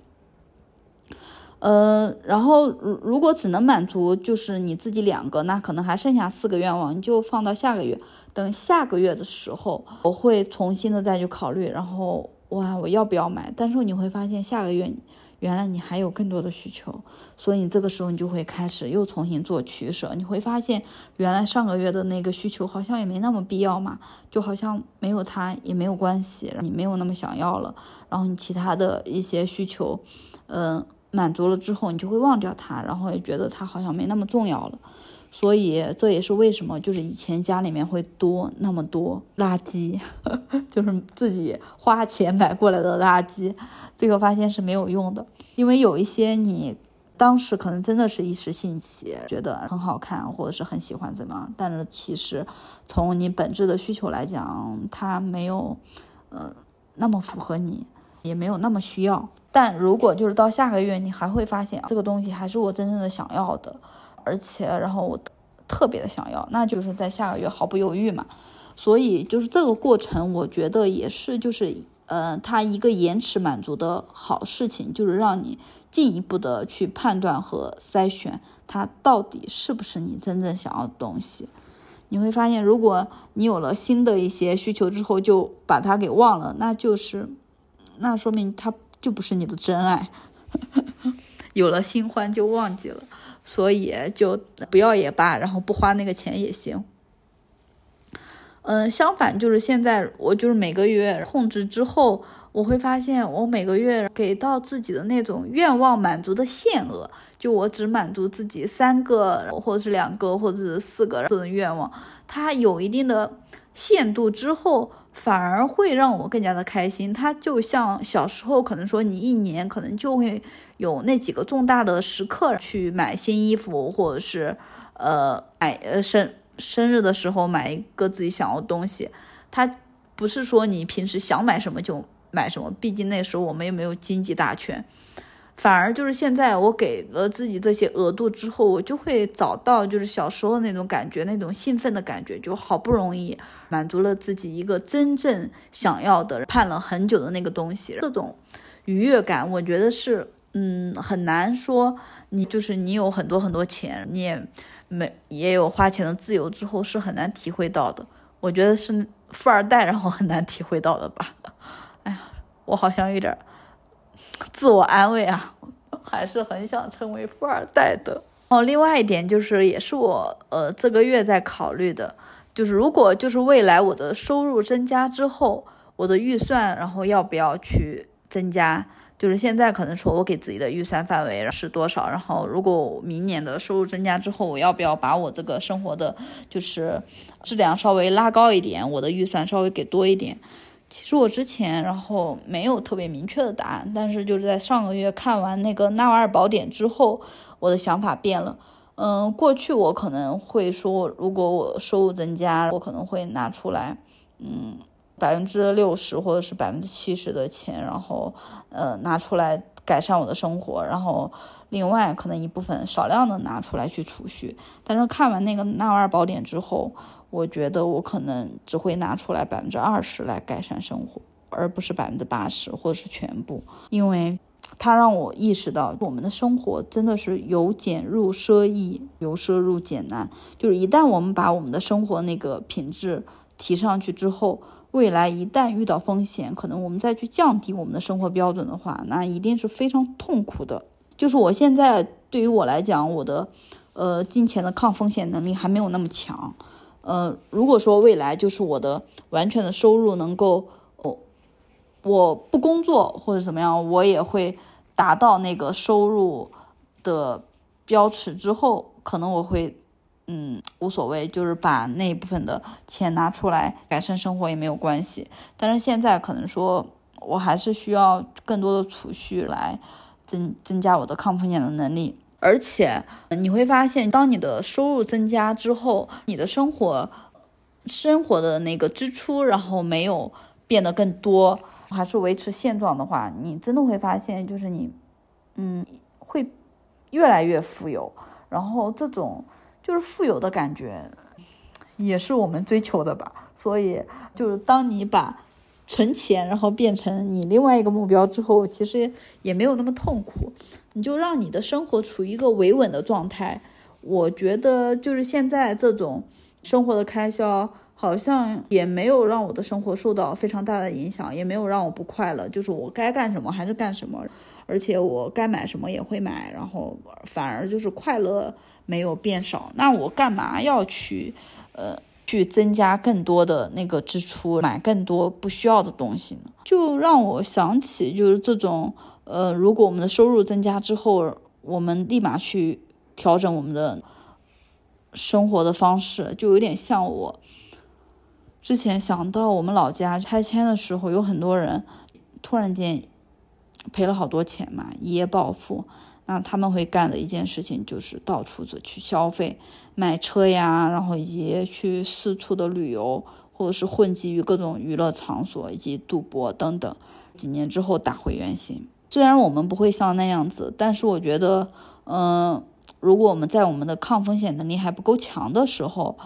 呃，然后如如果只能满足就是你自己两个，那可能还剩下四个愿望，你就放到下个月。等下个月的时候，我会重新的再去考虑，然后哇，我要不要买？但是你会发现下个月。原来你还有更多的需求，所以你这个时候你就会开始又重新做取舍。你会发现，原来上个月的那个需求好像也没那么必要嘛，就好像没有它也没有关系，你没有那么想要了。然后你其他的一些需求，嗯，满足了之后，你就会忘掉它，然后也觉得它好像没那么重要了。所以这也是为什么，就是以前家里面会多那么多垃圾，就是自己花钱买过来的垃圾，最后发现是没有用的。因为有一些你当时可能真的是一时兴起，觉得很好看或者是很喜欢怎么样，但是其实从你本质的需求来讲，它没有呃那么符合你，也没有那么需要。但如果就是到下个月，你还会发现这个东西还是我真正的想要的。而且，然后我特别的想要，那就是在下个月毫不犹豫嘛。所以就是这个过程，我觉得也是就是，呃，它一个延迟满足的好事情，就是让你进一步的去判断和筛选它到底是不是你真正想要的东西。你会发现，如果你有了新的一些需求之后，就把它给忘了，那就是，那说明他就不是你的真爱。有了新欢就忘记了。所以就不要也罢，然后不花那个钱也行。嗯，相反就是现在我就是每个月控制之后，我会发现我每个月给到自己的那种愿望满足的限额，就我只满足自己三个或者是两个或者是四个这种愿望，它有一定的限度之后。反而会让我更加的开心。它就像小时候，可能说你一年可能就会有那几个重大的时刻去买新衣服，或者是呃买呃生生日的时候买一个自己想要的东西。它不是说你平时想买什么就买什么，毕竟那时候我们也没有经济大权。反而就是现在，我给了自己这些额度之后，我就会找到就是小时候那种感觉，那种兴奋的感觉，就好不容易满足了自己一个真正想要的、盼了很久的那个东西，这种愉悦感，我觉得是，嗯，很难说你就是你有很多很多钱，你也没也有花钱的自由之后是很难体会到的。我觉得是富二代然后很难体会到的吧。哎呀，我好像有点。自我安慰啊，还是很想成为富二代的哦。另外一点就是，也是我呃这个月在考虑的，就是如果就是未来我的收入增加之后，我的预算然后要不要去增加？就是现在可能说我给自己的预算范围是多少，然后如果明年的收入增加之后，我要不要把我这个生活的就是质量稍微拉高一点，我的预算稍微给多一点？其实我之前然后没有特别明确的答案，但是就是在上个月看完那个《纳瓦尔宝典》之后，我的想法变了。嗯，过去我可能会说，如果我收入增加，我可能会拿出来，嗯，百分之六十或者是百分之七十的钱，然后呃拿出来改善我的生活，然后另外可能一部分少量的拿出来去储蓄。但是看完那个《纳瓦尔宝典》之后，我觉得我可能只会拿出来百分之二十来改善生活，而不是百分之八十或者是全部，因为它让我意识到我们的生活真的是由俭入奢易，由奢入俭难。就是一旦我们把我们的生活那个品质提上去之后，未来一旦遇到风险，可能我们再去降低我们的生活标准的话，那一定是非常痛苦的。就是我现在对于我来讲，我的呃金钱的抗风险能力还没有那么强。呃，如果说未来就是我的完全的收入能够，我我不工作或者怎么样，我也会达到那个收入的标尺之后，可能我会，嗯，无所谓，就是把那一部分的钱拿出来改善生活也没有关系。但是现在可能说，我还是需要更多的储蓄来增增加我的抗风险的能力。而且你会发现，当你的收入增加之后，你的生活生活的那个支出，然后没有变得更多，还是维持现状的话，你真的会发现，就是你，嗯，会越来越富有。然后这种就是富有的感觉，也是我们追求的吧。所以，就是当你把存钱，然后变成你另外一个目标之后，其实也没有那么痛苦。你就让你的生活处于一个维稳的状态。我觉得就是现在这种生活的开销，好像也没有让我的生活受到非常大的影响，也没有让我不快乐。就是我该干什么还是干什么，而且我该买什么也会买，然后反而就是快乐没有变少。那我干嘛要去，呃，去增加更多的那个支出，买更多不需要的东西呢？就让我想起就是这种。呃，如果我们的收入增加之后，我们立马去调整我们的生活的方式，就有点像我之前想到我们老家拆迁的时候，有很多人突然间赔了好多钱嘛，一夜暴富。那他们会干的一件事情就是到处的去消费，买车呀，然后以及去四处的旅游，或者是混迹于各种娱乐场所以及赌博等等。几年之后打回原形。虽然我们不会像那样子，但是我觉得，嗯，如果我们在我们的抗风险能力还不够强的时候，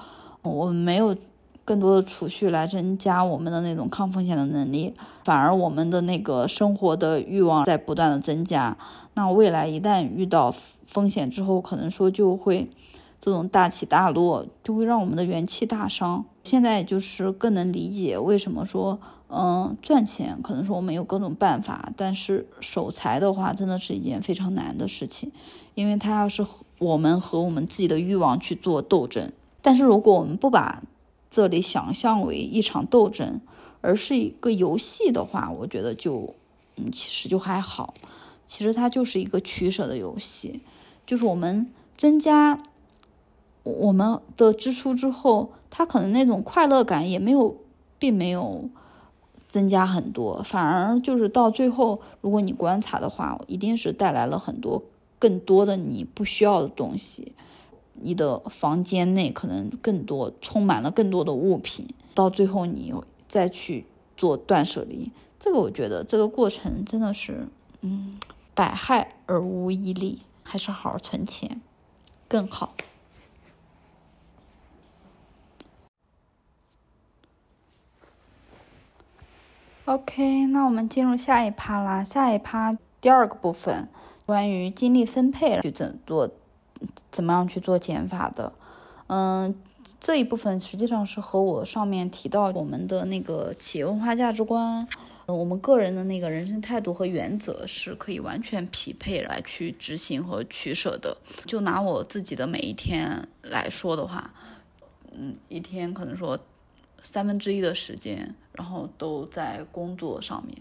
我们没有更多的储蓄来增加我们的那种抗风险的能力，反而我们的那个生活的欲望在不断的增加，那未来一旦遇到风险之后，可能说就会这种大起大落，就会让我们的元气大伤。现在就是更能理解为什么说。嗯，赚钱可能说我们有各种办法，但是守财的话，真的是一件非常难的事情，因为它要是我们和我们自己的欲望去做斗争。但是如果我们不把这里想象为一场斗争，而是一个游戏的话，我觉得就，嗯，其实就还好。其实它就是一个取舍的游戏，就是我们增加我们的支出之后，它可能那种快乐感也没有，并没有。增加很多，反而就是到最后，如果你观察的话，一定是带来了很多更多的你不需要的东西。你的房间内可能更多充满了更多的物品，到最后你再去做断舍离，这个我觉得这个过程真的是，嗯，百害而无一利，还是好好存钱更好。OK，那我们进入下一趴啦。下一趴第二个部分，关于精力分配去怎做，怎么样去做减法的。嗯，这一部分实际上是和我上面提到我们的那个企业文化价值观，我们个人的那个人生态度和原则是可以完全匹配来去执行和取舍的。就拿我自己的每一天来说的话，嗯，一天可能说。三分之一的时间，然后都在工作上面，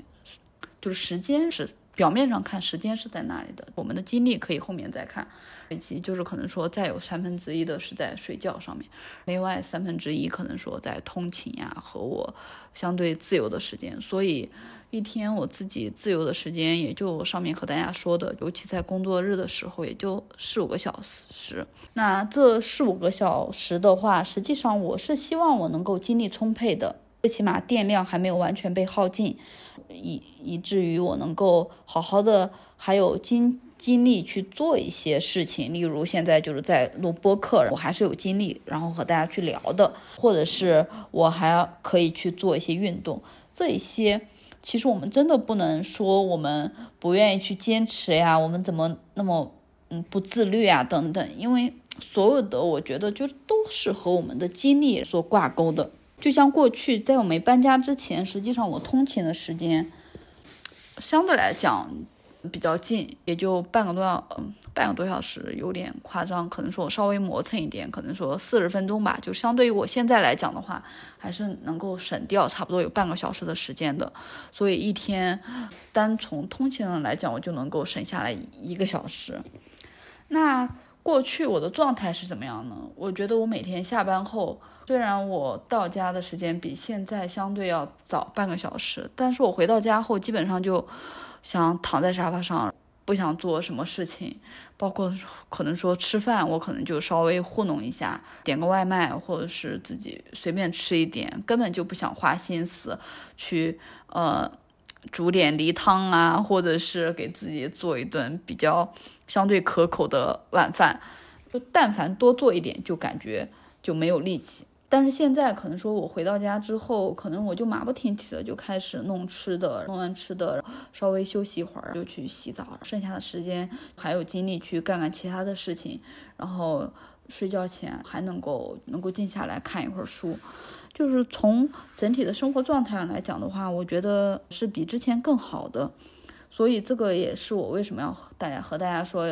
就是时间是表面上看时间是在那里的，我们的精力可以后面再看，以及就是可能说再有三分之一的是在睡觉上面，另外三分之一可能说在通勤呀和我相对自由的时间，所以。一天我自己自由的时间也就上面和大家说的，尤其在工作日的时候，也就四五个小时。那这四五个小时的话，实际上我是希望我能够精力充沛的，最起码电量还没有完全被耗尽，以以至于我能够好好的，还有精精力去做一些事情，例如现在就是在录播课，我还是有精力，然后和大家去聊的，或者是我还可以去做一些运动，这一些其实我们真的不能说我们不愿意去坚持呀，我们怎么那么嗯不自律啊等等，因为所有的我觉得就都是和我们的精力所挂钩的，就像过去在我没搬家之前，实际上我通勤的时间相对来讲。比较近，也就半个多小，嗯，半个多小时有点夸张，可能说我稍微磨蹭一点，可能说四十分钟吧，就相对于我现在来讲的话，还是能够省掉差不多有半个小时的时间的。所以一天单从通勤上来讲，我就能够省下来一个小时。那过去我的状态是怎么样呢？我觉得我每天下班后，虽然我到家的时间比现在相对要早半个小时，但是我回到家后基本上就。想躺在沙发上，不想做什么事情，包括可能说吃饭，我可能就稍微糊弄一下，点个外卖，或者是自己随便吃一点，根本就不想花心思去呃煮点梨汤啊，或者是给自己做一顿比较相对可口的晚饭，就但凡多做一点，就感觉就没有力气。但是现在可能说，我回到家之后，可能我就马不停蹄的就开始弄吃的，弄完吃的，稍微休息一会儿，就去洗澡，剩下的时间还有精力去干干其他的事情，然后睡觉前还能够能够静下来看一会儿书，就是从整体的生活状态上来讲的话，我觉得是比之前更好的，所以这个也是我为什么要和大家和大家说，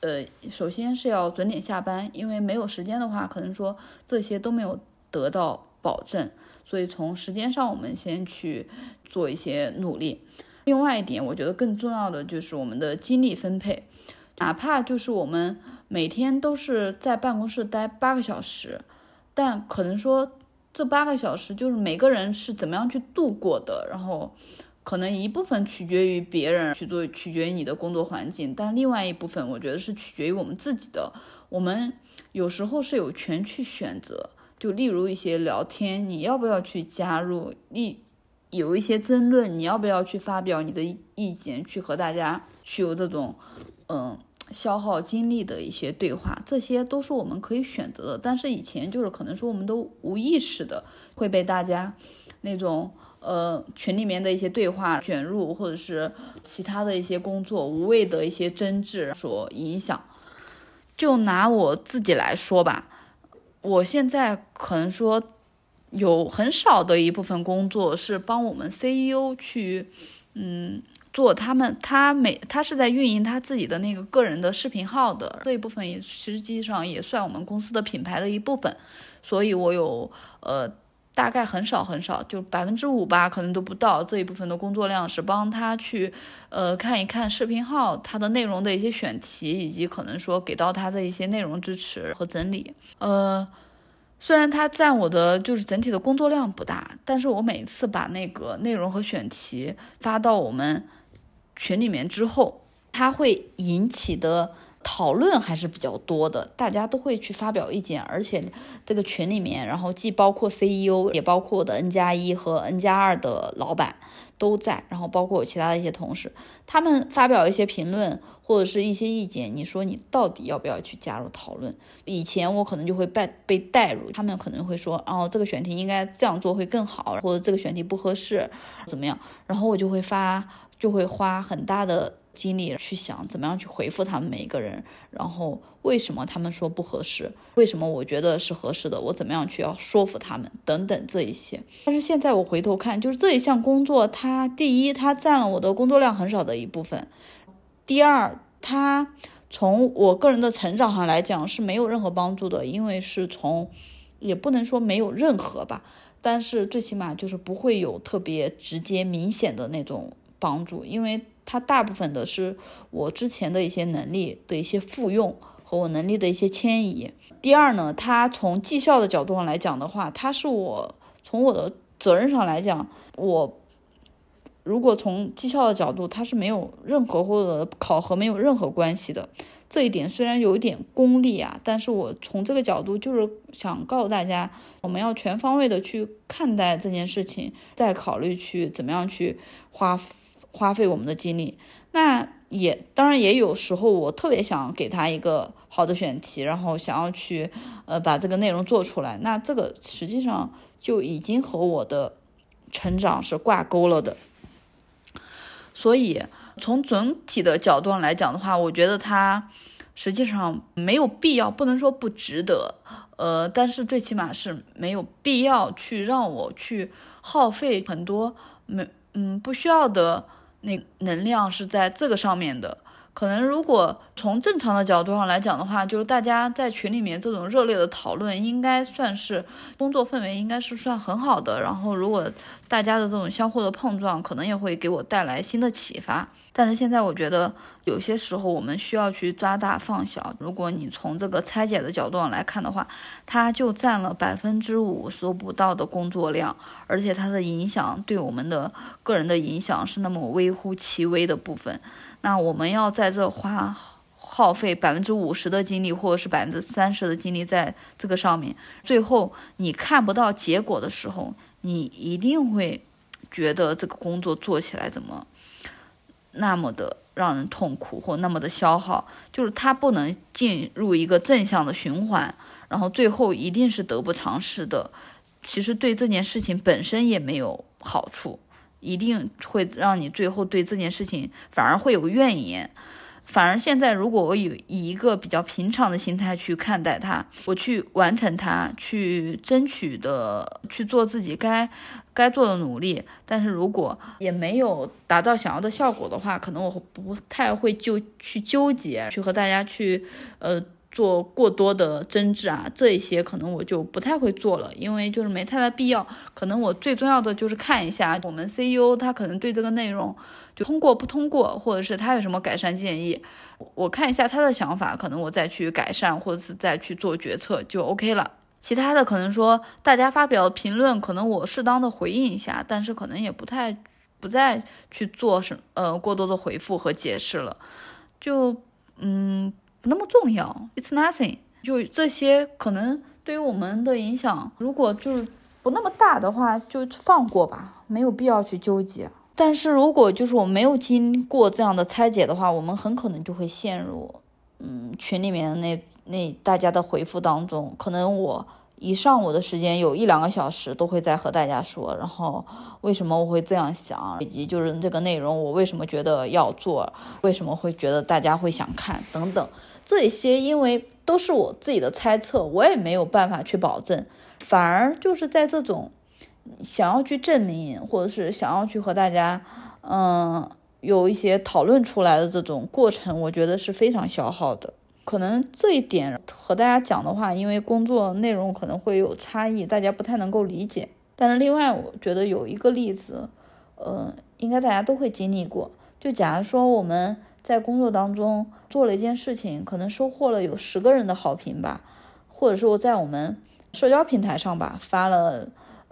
呃，首先是要准点下班，因为没有时间的话，可能说这些都没有。得到保证，所以从时间上，我们先去做一些努力。另外一点，我觉得更重要的就是我们的精力分配，哪怕就是我们每天都是在办公室待八个小时，但可能说这八个小时就是每个人是怎么样去度过的，然后可能一部分取决于别人去做，取决于你的工作环境，但另外一部分我觉得是取决于我们自己的。我们有时候是有权去选择。就例如一些聊天，你要不要去加入？一有一些争论，你要不要去发表你的意见，去和大家去有这种嗯消耗精力的一些对话，这些都是我们可以选择的。但是以前就是可能说我们都无意识的会被大家那种呃群里面的一些对话卷入，或者是其他的一些工作无谓的一些争执所影响。就拿我自己来说吧。我现在可能说，有很少的一部分工作是帮我们 CEO 去，嗯，做他们他每他是在运营他自己的那个个人的视频号的这一部分，也实际上也算我们公司的品牌的一部分，所以我有呃大概很少很少，就百分之五吧，可能都不到这一部分的工作量是帮他去呃看一看视频号它的内容的一些选题，以及可能说给到他的一些内容支持和整理，呃。虽然它占我的就是整体的工作量不大，但是我每次把那个内容和选题发到我们群里面之后，它会引起的讨论还是比较多的，大家都会去发表意见，而且这个群里面，然后既包括 CEO，也包括我的 N 加一和 N 加二的老板。都在，然后包括我其他的一些同事，他们发表一些评论或者是一些意见，你说你到底要不要去加入讨论？以前我可能就会被被带入，他们可能会说，哦，这个选题应该这样做会更好，或者这个选题不合适，怎么样？然后我就会发，就会花很大的。精力去想怎么样去回复他们每一个人，然后为什么他们说不合适，为什么我觉得是合适的，我怎么样去要说服他们等等这一些。但是现在我回头看，就是这一项工作，它第一，它占了我的工作量很少的一部分；第二，它从我个人的成长上来讲是没有任何帮助的，因为是从也不能说没有任何吧，但是最起码就是不会有特别直接明显的那种帮助，因为。它大部分的是我之前的一些能力的一些复用和我能力的一些迁移。第二呢，它从绩效的角度上来讲的话，它是我从我的责任上来讲，我如果从绩效的角度，它是没有任何或者考核没有任何关系的。这一点虽然有一点功利啊，但是我从这个角度就是想告诉大家，我们要全方位的去看待这件事情，再考虑去怎么样去花。花费我们的精力，那也当然也有时候我特别想给他一个好的选题，然后想要去呃把这个内容做出来，那这个实际上就已经和我的成长是挂钩了的。所以从整体的角度上来讲的话，我觉得他实际上没有必要，不能说不值得，呃，但是最起码是没有必要去让我去耗费很多没嗯不需要的。那能量是在这个上面的，可能如果从正常的角度上来讲的话，就是大家在群里面这种热烈的讨论，应该算是工作氛围应该是算很好的。然后如果大家的这种相互的碰撞，可能也会给我带来新的启发。但是现在我觉得有些时候我们需要去抓大放小。如果你从这个拆解的角度上来看的话，它就占了百分之五都不到的工作量，而且它的影响对我们的个人的影响是那么微乎其微的部分。那我们要在这花耗费百分之五十的精力，或者是百分之三十的精力在这个上面，最后你看不到结果的时候，你一定会觉得这个工作做起来怎么？那么的让人痛苦，或那么的消耗，就是它不能进入一个正向的循环，然后最后一定是得不偿失的。其实对这件事情本身也没有好处，一定会让你最后对这件事情反而会有怨言。反而现在，如果我以以一个比较平常的心态去看待它，我去完成它，去争取的，去做自己该该做的努力。但是如果也没有达到想要的效果的话，可能我不太会就去纠结，去和大家去呃做过多的争执啊，这一些可能我就不太会做了，因为就是没太大必要。可能我最重要的就是看一下我们 CEO 他可能对这个内容。就通过不通过，或者是他有什么改善建议，我看一下他的想法，可能我再去改善，或者是再去做决策就 OK 了。其他的可能说大家发表评论，可能我适当的回应一下，但是可能也不太不再去做什呃过多的回复和解释了，就嗯不那么重要，It's nothing。就这些可能对于我们的影响，如果就是不那么大的话，就放过吧，没有必要去纠结。但是如果就是我没有经过这样的拆解的话，我们很可能就会陷入，嗯，群里面那那大家的回复当中。可能我一上午的时间有一两个小时都会在和大家说，然后为什么我会这样想，以及就是这个内容我为什么觉得要做，为什么会觉得大家会想看等等这些，因为都是我自己的猜测，我也没有办法去保证，反而就是在这种。想要去证明，或者是想要去和大家，嗯，有一些讨论出来的这种过程，我觉得是非常消耗的。可能这一点和大家讲的话，因为工作内容可能会有差异，大家不太能够理解。但是另外，我觉得有一个例子，呃，应该大家都会经历过。就假如说我们在工作当中做了一件事情，可能收获了有十个人的好评吧，或者说在我们社交平台上吧发了。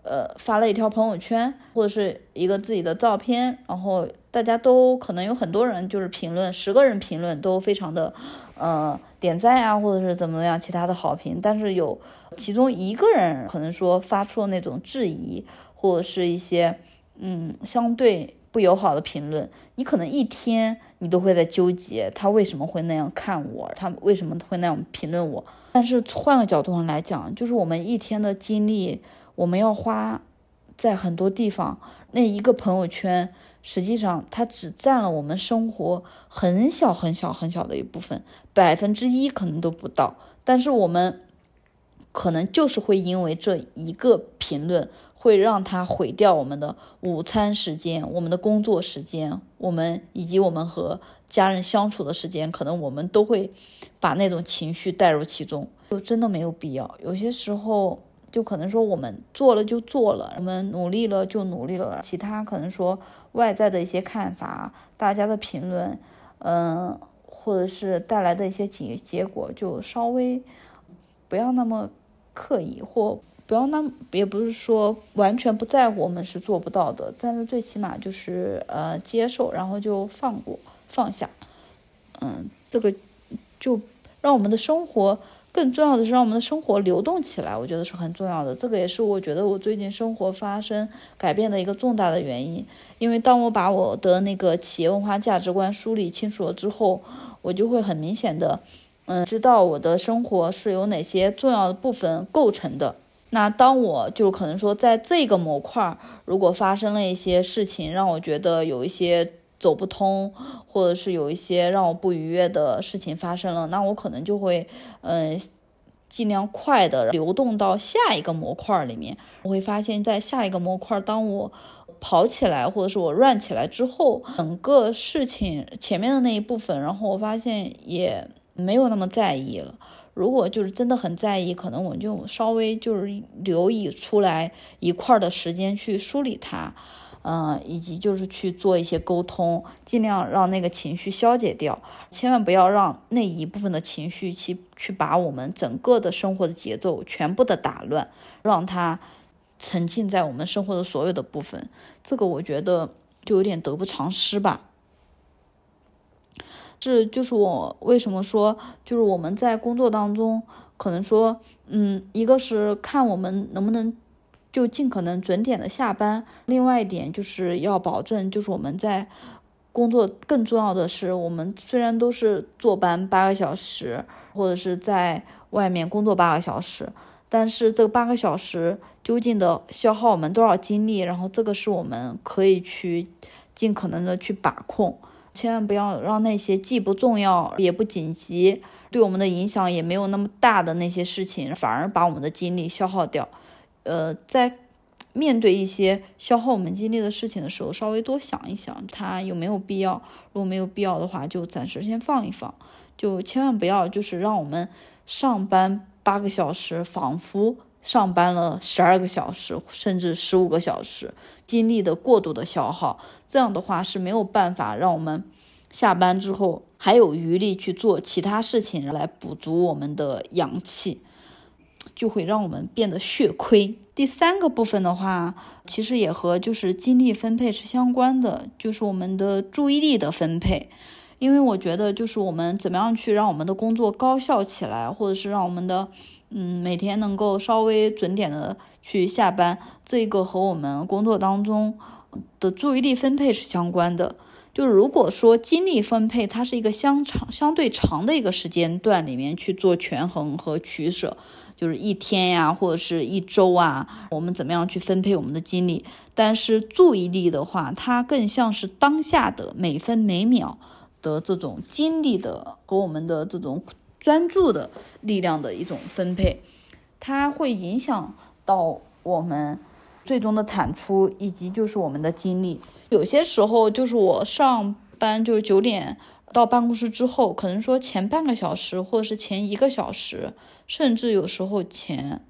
呃，发了一条朋友圈或者是一个自己的照片，然后大家都可能有很多人就是评论，十个人评论都非常的，呃，点赞啊，或者是怎么样其他的好评，但是有其中一个人可能说发出了那种质疑或者是一些嗯相对不友好的评论，你可能一天你都会在纠结他为什么会那样看我，他为什么会那样评论我，但是换个角度上来讲，就是我们一天的精力。我们要花在很多地方，那一个朋友圈，实际上它只占了我们生活很小很小很小的一部分，百分之一可能都不到。但是我们可能就是会因为这一个评论，会让它毁掉我们的午餐时间、我们的工作时间、我们以及我们和家人相处的时间，可能我们都会把那种情绪带入其中，就真的没有必要。有些时候。就可能说我们做了就做了，我们努力了就努力了，其他可能说外在的一些看法，大家的评论，嗯，或者是带来的一些结结果，就稍微不要那么刻意，或不要那也不是说完全不在乎，我们是做不到的，但是最起码就是呃接受，然后就放过放下，嗯，这个就让我们的生活。更重要的是让我们的生活流动起来，我觉得是很重要的。这个也是我觉得我最近生活发生改变的一个重大的原因。因为当我把我的那个企业文化价值观梳理清楚了之后，我就会很明显的，嗯，知道我的生活是由哪些重要的部分构成的。那当我就可能说在这个模块，如果发生了一些事情，让我觉得有一些走不通，或者是有一些让我不愉悦的事情发生了，那我可能就会，嗯。尽量快的流动到下一个模块里面，我会发现，在下一个模块，当我跑起来或者是我 run 起来之后，整个事情前面的那一部分，然后我发现也没有那么在意了。如果就是真的很在意，可能我就稍微就是留意出来一块的时间去梳理它。嗯，以及就是去做一些沟通，尽量让那个情绪消解掉，千万不要让那一部分的情绪去去把我们整个的生活的节奏全部的打乱，让它沉浸在我们生活的所有的部分。这个我觉得就有点得不偿失吧。是就是我为什么说，就是我们在工作当中，可能说，嗯，一个是看我们能不能。就尽可能准点的下班。另外一点就是要保证，就是我们在工作，更重要的是，我们虽然都是坐班八个小时，或者是在外面工作八个小时，但是这八个小时究竟的消耗我们多少精力，然后这个是我们可以去尽可能的去把控，千万不要让那些既不重要也不紧急，对我们的影响也没有那么大的那些事情，反而把我们的精力消耗掉。呃，在面对一些消耗我们精力的事情的时候，稍微多想一想，它有没有必要。如果没有必要的话，就暂时先放一放。就千万不要，就是让我们上班八个小时，仿佛上班了十二个小时，甚至十五个小时，精力的过度的消耗。这样的话是没有办法让我们下班之后还有余力去做其他事情来补足我们的阳气。就会让我们变得血亏。第三个部分的话，其实也和就是精力分配是相关的，就是我们的注意力的分配。因为我觉得，就是我们怎么样去让我们的工作高效起来，或者是让我们的嗯每天能够稍微准点的去下班，这个和我们工作当中的注意力分配是相关的。就是如果说精力分配它是一个相长相对长的一个时间段里面去做权衡和取舍。就是一天呀，或者是一周啊，我们怎么样去分配我们的精力？但是注意力的话，它更像是当下的每分每秒的这种精力的和我们的这种专注的力量的一种分配，它会影响到我们最终的产出以及就是我们的精力。有些时候就是我上班就是九点。到办公室之后，可能说前半个小时，或者是前一个小时，甚至有时候前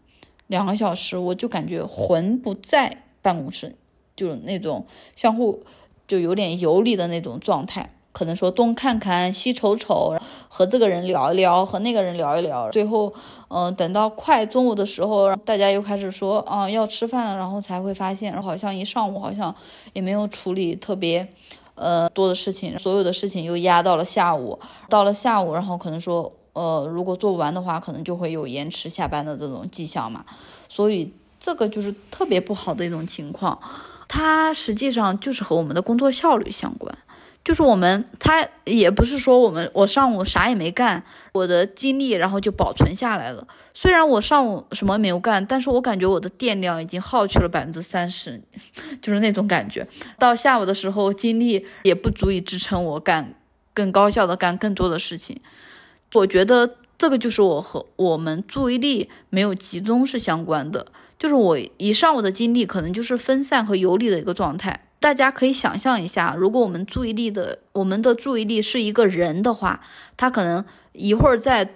两个小时，我就感觉魂不在办公室，就是那种相互就有点游离的那种状态。可能说东看看西瞅瞅，和这个人聊一聊，和那个人聊一聊，最后，嗯，等到快中午的时候，大家又开始说，啊，要吃饭了，然后才会发现，好像一上午好像也没有处理特别。呃，多的事情，所有的事情又压到了下午，到了下午，然后可能说，呃，如果做不完的话，可能就会有延迟下班的这种迹象嘛，所以这个就是特别不好的一种情况，它实际上就是和我们的工作效率相关。就是我们，他也不是说我们，我上午啥也没干，我的精力然后就保存下来了。虽然我上午什么没有干，但是我感觉我的电量已经耗去了百分之三十，就是那种感觉。到下午的时候，精力也不足以支撑我干更高效的干更多的事情。我觉得这个就是我和我们注意力没有集中是相关的，就是我一上午的精力可能就是分散和游离的一个状态。大家可以想象一下，如果我们注意力的我们的注意力是一个人的话，他可能一会儿在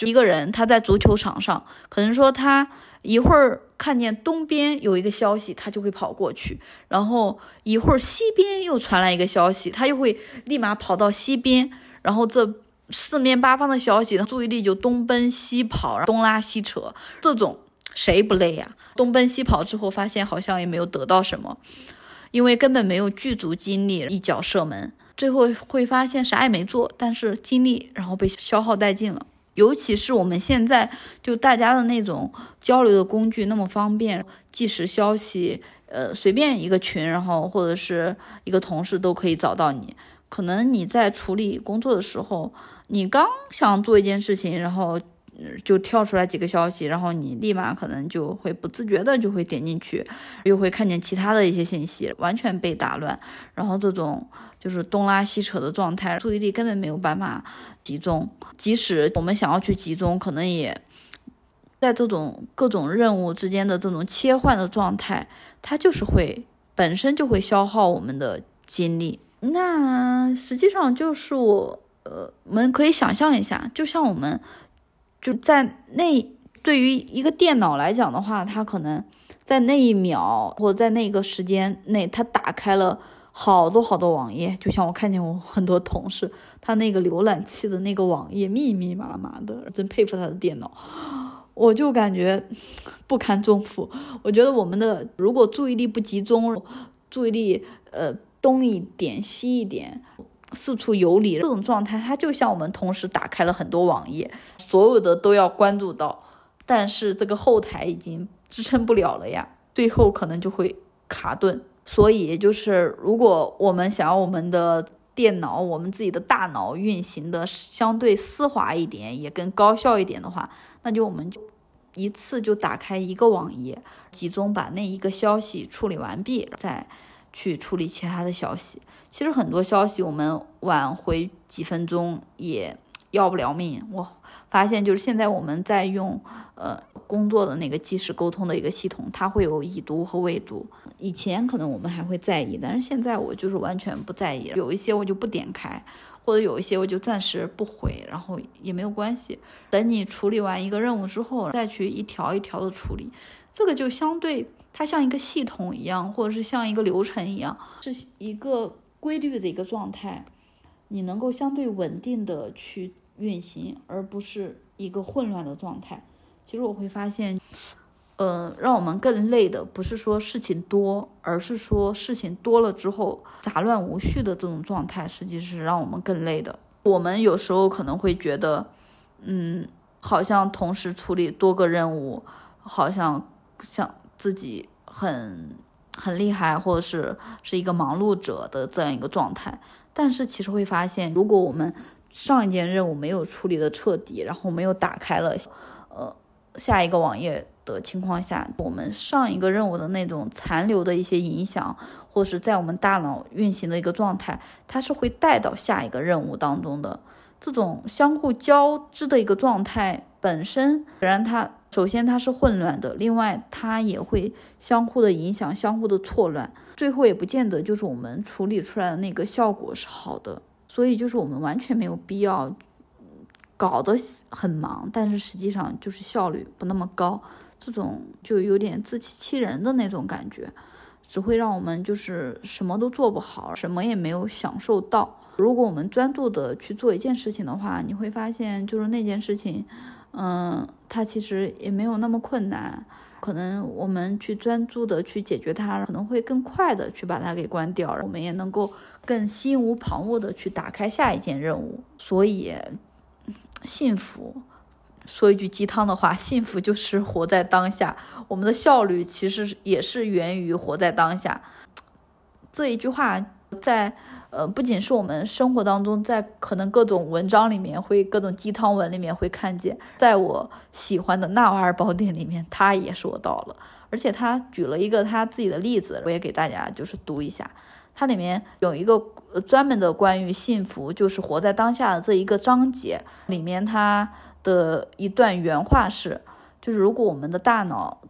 一个人他在足球场上，可能说他一会儿看见东边有一个消息，他就会跑过去，然后一会儿西边又传来一个消息，他又会立马跑到西边，然后这四面八方的消息，注意力就东奔西跑，东拉西扯，这种谁不累呀？东奔西跑之后，发现好像也没有得到什么。因为根本没有具足精力一脚射门，最后会发现啥也没做，但是精力然后被消耗殆尽了。尤其是我们现在就大家的那种交流的工具那么方便，即时消息，呃，随便一个群，然后或者是一个同事都可以找到你。可能你在处理工作的时候，你刚想做一件事情，然后就跳出来几个消息，然后你立马可能就会不自觉的就会点进去，又会看见其他的一些信息，完全被打乱。然后这种就是东拉西扯的状态，注意力根本没有办法集中。即使我们想要去集中，可能也在这种各种任务之间的这种切换的状态，它就是会本身就会消耗我们的精力。那实际上就是我，呃，我们可以想象一下，就像我们就在那对于一个电脑来讲的话，它可能在那一秒或在那个时间内，它打开了好多好多网页。就像我看见我很多同事，他那个浏览器的那个网页密密麻麻的，真佩服他的电脑。我就感觉不堪重负。我觉得我们的如果注意力不集中，注意力呃。东一点西一点，四处游离，这种状态，它就像我们同时打开了很多网页，所有的都要关注到，但是这个后台已经支撑不了了呀，最后可能就会卡顿。所以就是，如果我们想要我们的电脑，我们自己的大脑运行的相对丝滑一点，也更高效一点的话，那就我们就一次就打开一个网页，集中把那一个消息处理完毕，再。去处理其他的消息，其实很多消息我们晚回几分钟也要不了命。我发现就是现在我们在用呃工作的那个即时沟通的一个系统，它会有已读和未读。以前可能我们还会在意，但是现在我就是完全不在意。有一些我就不点开，或者有一些我就暂时不回，然后也没有关系。等你处理完一个任务之后，再去一条一条的处理，这个就相对。它像一个系统一样，或者是像一个流程一样，是一个规律的一个状态，你能够相对稳定的去运行，而不是一个混乱的状态。其实我会发现，呃，让我们更累的不是说事情多，而是说事情多了之后杂乱无序的这种状态，实际是让我们更累的。我们有时候可能会觉得，嗯，好像同时处理多个任务，好像像。自己很很厉害，或者是是一个忙碌者的这样一个状态，但是其实会发现，如果我们上一件任务没有处理的彻底，然后没有打开了呃下一个网页的情况下，我们上一个任务的那种残留的一些影响，或是在我们大脑运行的一个状态，它是会带到下一个任务当中的。这种相互交织的一个状态本身，虽然它。首先它是混乱的，另外它也会相互的影响，相互的错乱，最后也不见得就是我们处理出来的那个效果是好的。所以就是我们完全没有必要搞得很忙，但是实际上就是效率不那么高，这种就有点自欺欺人的那种感觉，只会让我们就是什么都做不好，什么也没有享受到。如果我们专注的去做一件事情的话，你会发现就是那件事情。嗯，它其实也没有那么困难，可能我们去专注的去解决它，可能会更快的去把它给关掉，我们也能够更心无旁骛的去打开下一件任务。所以，幸福，说一句鸡汤的话，幸福就是活在当下。我们的效率其实也是源于活在当下。这一句话在。呃，不仅是我们生活当中，在可能各种文章里面会各种鸡汤文里面会看见，在我喜欢的《纳瓦尔宝典》里面，他也说到了，而且他举了一个他自己的例子，我也给大家就是读一下。它里面有一个专门的关于幸福，就是活在当下的这一个章节里面，它的一段原话是，就是如果我们的大脑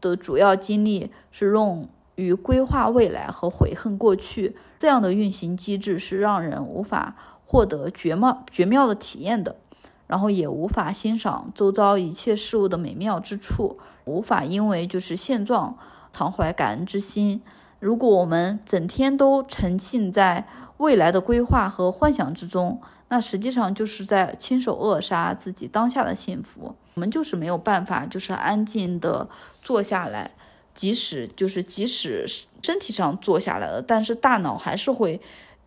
的主要精力是用。与规划未来和悔恨过去这样的运行机制是让人无法获得绝妙绝妙的体验的，然后也无法欣赏周遭一切事物的美妙之处，无法因为就是现状常怀感恩之心。如果我们整天都沉浸在未来的规划和幻想之中，那实际上就是在亲手扼杀自己当下的幸福。我们就是没有办法，就是安静的坐下来。即使就是即使身体上坐下来了，但是大脑还是会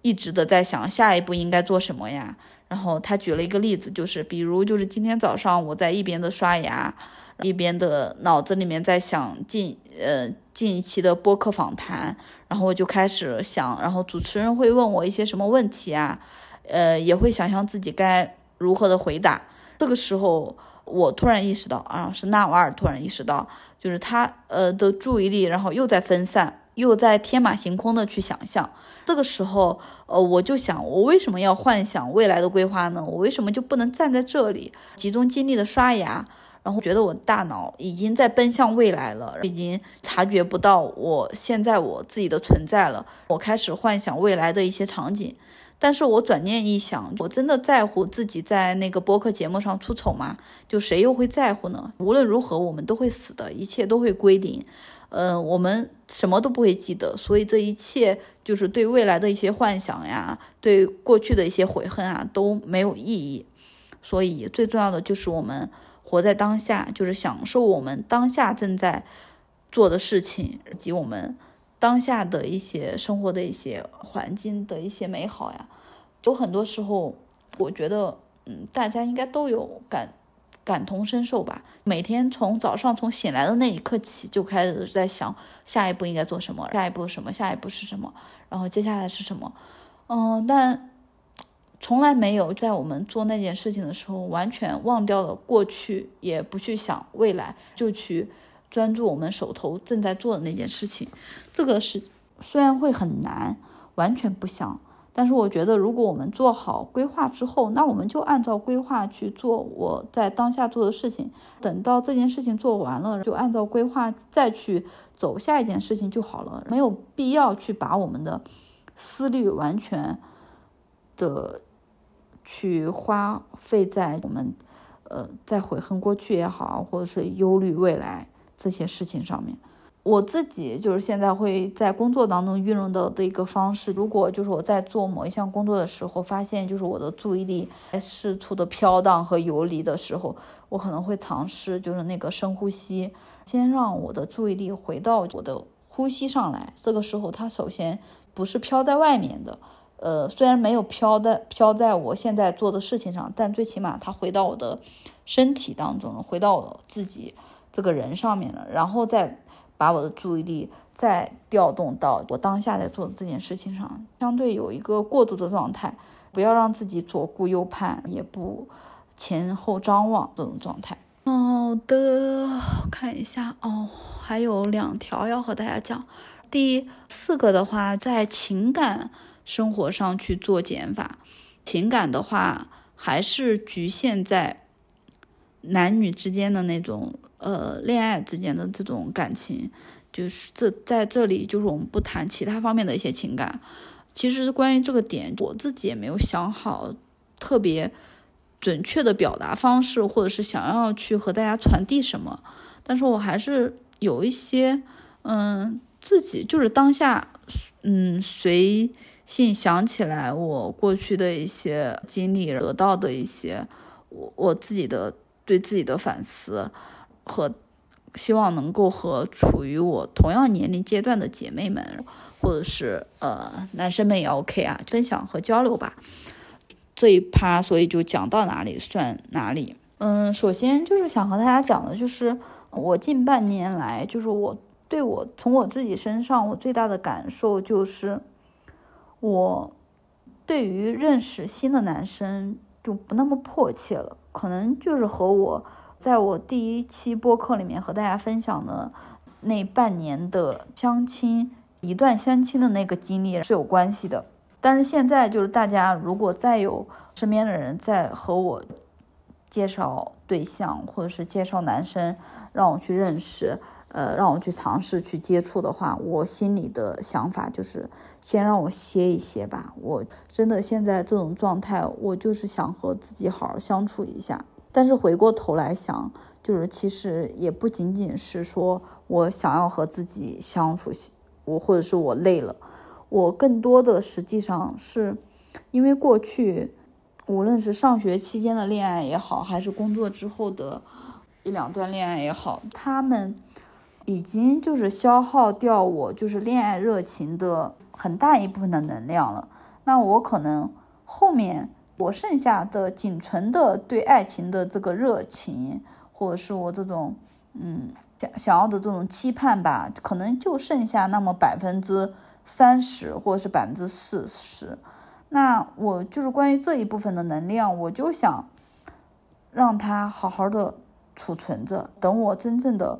一直的在想下一步应该做什么呀。然后他举了一个例子，就是比如就是今天早上我在一边的刷牙，一边的脑子里面在想近呃近一期的播客访谈，然后我就开始想，然后主持人会问我一些什么问题啊，呃也会想象自己该如何的回答。这个时候我突然意识到啊，是纳瓦尔突然意识到，就是他呃的注意力然后又在分散，又在天马行空的去想象。这个时候，呃，我就想，我为什么要幻想未来的规划呢？我为什么就不能站在这里，集中精力的刷牙，然后觉得我大脑已经在奔向未来了，已经察觉不到我现在我自己的存在了。我开始幻想未来的一些场景，但是我转念一想，我真的在乎自己在那个播客节目上出丑吗？就谁又会在乎呢？无论如何，我们都会死的，一切都会归零。嗯，我们什么都不会记得，所以这一切就是对未来的一些幻想呀，对过去的一些悔恨啊都没有意义。所以最重要的就是我们活在当下，就是享受我们当下正在做的事情，以及我们当下的一些生活的一些环境的一些美好呀。有很多时候，我觉得，嗯，大家应该都有感。感同身受吧。每天从早上从醒来的那一刻起，就开始在想下一步应该做什么，下一步什么，下一步是什么，然后接下来是什么。嗯，但从来没有在我们做那件事情的时候，完全忘掉了过去，也不去想未来，就去专注我们手头正在做的那件事情。这个是虽然会很难，完全不想。但是我觉得，如果我们做好规划之后，那我们就按照规划去做我在当下做的事情。等到这件事情做完了，就按照规划再去走下一件事情就好了。没有必要去把我们的思虑完全的去花费在我们呃在悔恨过去也好，或者是忧虑未来这些事情上面。我自己就是现在会在工作当中运用到的一个方式。如果就是我在做某一项工作的时候，发现就是我的注意力在四处的飘荡和游离的时候，我可能会尝试就是那个深呼吸，先让我的注意力回到我的呼吸上来。这个时候，它首先不是飘在外面的，呃，虽然没有飘在飘在我现在做的事情上，但最起码它回到我的身体当中，回到我自己这个人上面了，然后再。把我的注意力再调动到我当下在做的这件事情上，相对有一个过渡的状态，不要让自己左顾右盼，也不前后张望这种状态。好的，看一下哦，还有两条要和大家讲。第四个的话，在情感生活上去做减法，情感的话还是局限在男女之间的那种。呃，恋爱之间的这种感情，就是这在这里，就是我们不谈其他方面的一些情感。其实关于这个点，我自己也没有想好特别准确的表达方式，或者是想要去和大家传递什么。但是我还是有一些，嗯，自己就是当下，嗯，随性想起来我过去的一些经历，得到的一些我我自己的对自己的反思。和希望能够和处于我同样年龄阶段的姐妹们，或者是呃男生们也 OK 啊，分享和交流吧。这一趴，所以就讲到哪里算哪里。嗯，首先就是想和大家讲的，就是我近半年来，就是我对我从我自己身上，我最大的感受就是，我对于认识新的男生就不那么迫切了，可能就是和我。在我第一期播客里面和大家分享的那半年的相亲，一段相亲的那个经历是有关系的。但是现在就是大家如果再有身边的人在和我介绍对象，或者是介绍男生让我去认识，呃，让我去尝试去接触的话，我心里的想法就是先让我歇一歇吧。我真的现在这种状态，我就是想和自己好好相处一下。但是回过头来想，就是其实也不仅仅是说我想要和自己相处，我或者是我累了，我更多的实际上是因为过去无论是上学期间的恋爱也好，还是工作之后的一两段恋爱也好，他们已经就是消耗掉我就是恋爱热情的很大一部分的能量了。那我可能后面。我剩下的仅存的对爱情的这个热情，或者是我这种嗯想想要的这种期盼吧，可能就剩下那么百分之三十或者是百分之四十。那我就是关于这一部分的能量，我就想让它好好的储存着，等我真正的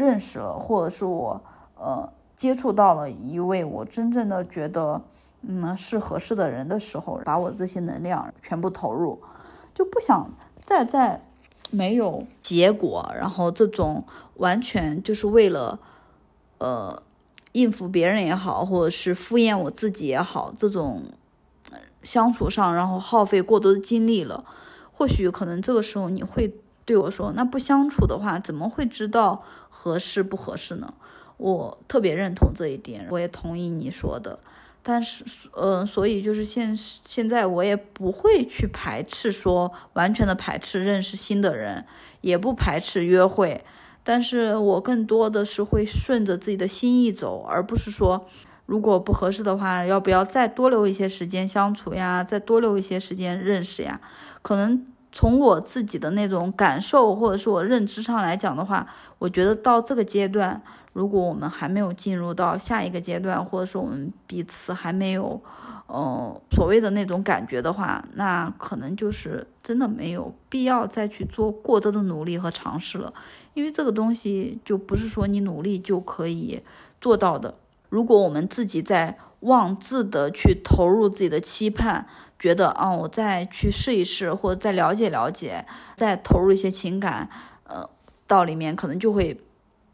认识了，或者是我呃接触到了一位我真正的觉得。嗯，是合适的人的时候，把我这些能量全部投入，就不想再在没有结果，然后这种完全就是为了呃应付别人也好，或者是敷衍我自己也好，这种相处上，然后耗费过多的精力了。或许可能这个时候你会对我说：“那不相处的话，怎么会知道合适不合适呢？”我特别认同这一点，我也同意你说的。但是，呃，所以就是现现在我也不会去排斥说完全的排斥认识新的人，也不排斥约会，但是我更多的是会顺着自己的心意走，而不是说如果不合适的话，要不要再多留一些时间相处呀，再多留一些时间认识呀？可能从我自己的那种感受或者是我认知上来讲的话，我觉得到这个阶段。如果我们还没有进入到下一个阶段，或者说我们彼此还没有，呃，所谓的那种感觉的话，那可能就是真的没有必要再去做过多的努力和尝试了，因为这个东西就不是说你努力就可以做到的。如果我们自己在妄自的去投入自己的期盼，觉得啊，我再去试一试，或者再了解了解，再投入一些情感，呃，到里面可能就会。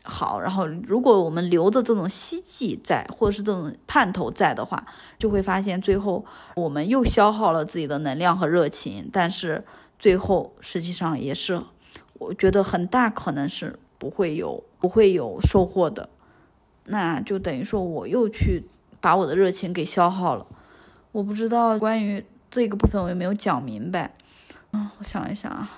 好，然后如果我们留着这种希冀在，或者是这种盼头在的话，就会发现最后我们又消耗了自己的能量和热情，但是最后实际上也是，我觉得很大可能是不会有不会有收获的，那就等于说我又去把我的热情给消耗了。我不知道关于这个部分我有没有讲明白，嗯，我想一想啊，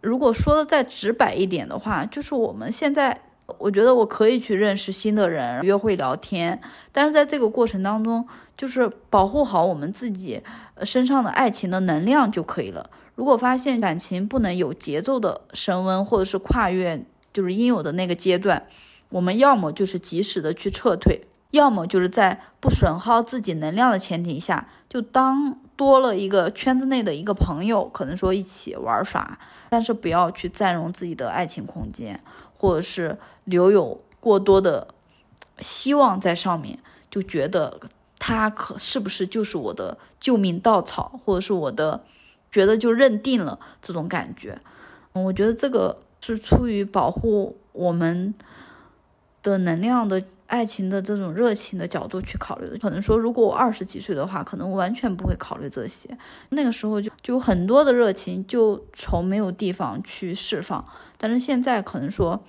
如果说的再直白一点的话，就是我们现在。我觉得我可以去认识新的人，约会聊天，但是在这个过程当中，就是保护好我们自己身上的爱情的能量就可以了。如果发现感情不能有节奏的升温，或者是跨越就是应有的那个阶段，我们要么就是及时的去撤退，要么就是在不损耗自己能量的前提下，就当多了一个圈子内的一个朋友，可能说一起玩耍，但是不要去占用自己的爱情空间。或者是留有过多的希望在上面，就觉得他可是不是就是我的救命稻草，或者是我的觉得就认定了这种感觉。我觉得这个是出于保护我们的能量的。爱情的这种热情的角度去考虑的，可能说，如果我二十几岁的话，可能完全不会考虑这些。那个时候就就很多的热情，就从没有地方去释放。但是现在可能说，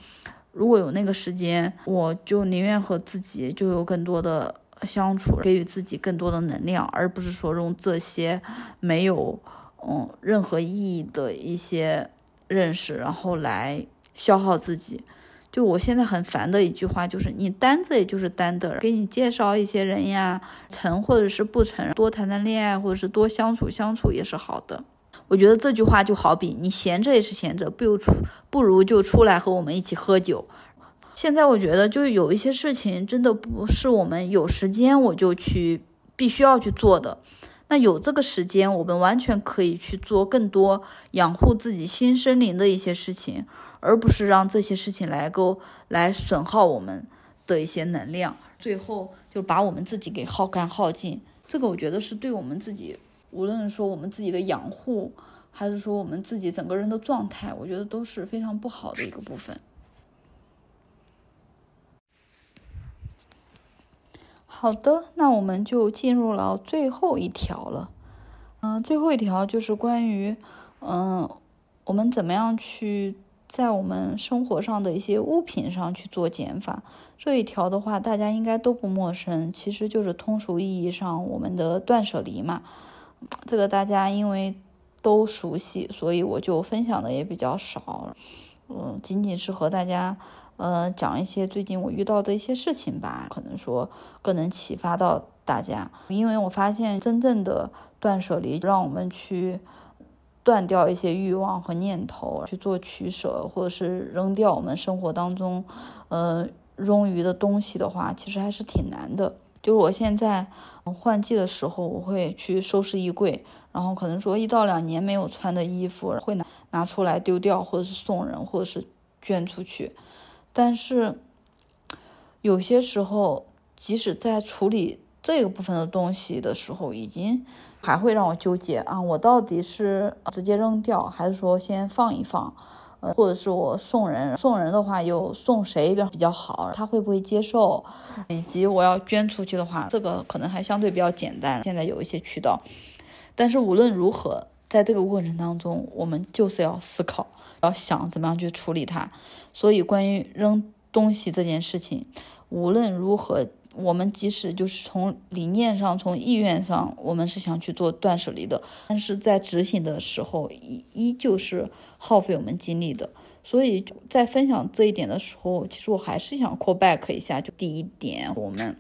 如果有那个时间，我就宁愿和自己就有更多的相处，给予自己更多的能量，而不是说用这些没有嗯任何意义的一些认识，然后来消耗自己。就我现在很烦的一句话就是，你单子也就是单的，给你介绍一些人呀，成或者是不成，多谈谈恋爱或者是多相处相处也是好的。我觉得这句话就好比你闲着也是闲着，不如出不如就出来和我们一起喝酒。现在我觉得就有一些事情真的不是我们有时间我就去必须要去做的。那有这个时间，我们完全可以去做更多养护自己心身灵的一些事情。而不是让这些事情来够来损耗我们的一些能量，最后就把我们自己给耗干耗尽。这个我觉得是对我们自己，无论说我们自己的养护，还是说我们自己整个人的状态，我觉得都是非常不好的一个部分。好的，那我们就进入了最后一条了。嗯，最后一条就是关于，嗯，我们怎么样去。在我们生活上的一些物品上去做减法，这一条的话，大家应该都不陌生，其实就是通俗意义上我们的断舍离嘛。这个大家因为都熟悉，所以我就分享的也比较少，嗯，仅仅是和大家呃讲一些最近我遇到的一些事情吧，可能说更能启发到大家，因为我发现真正的断舍离，让我们去断掉一些欲望和念头，去做取舍，或者是扔掉我们生活当中，呃，冗余的东西的话，其实还是挺难的。就是我现在换季的时候，我会去收拾衣柜，然后可能说一到两年没有穿的衣服，会拿拿出来丢掉，或者是送人，或者是捐出去。但是有些时候，即使在处理这个部分的东西的时候，已经还会让我纠结啊，我到底是直接扔掉，还是说先放一放？呃，或者是我送人，送人的话又送谁比较好？他会不会接受？以及我要捐出去的话，这个可能还相对比较简单。现在有一些渠道，但是无论如何，在这个过程当中，我们就是要思考，要想怎么样去处理它。所以，关于扔东西这件事情，无论如何。我们即使就是从理念上、从意愿上，我们是想去做断舍离的，但是在执行的时候，依依旧是耗费我们精力的。所以在分享这一点的时候，其实我还是想 call back 一下，就第一点，我们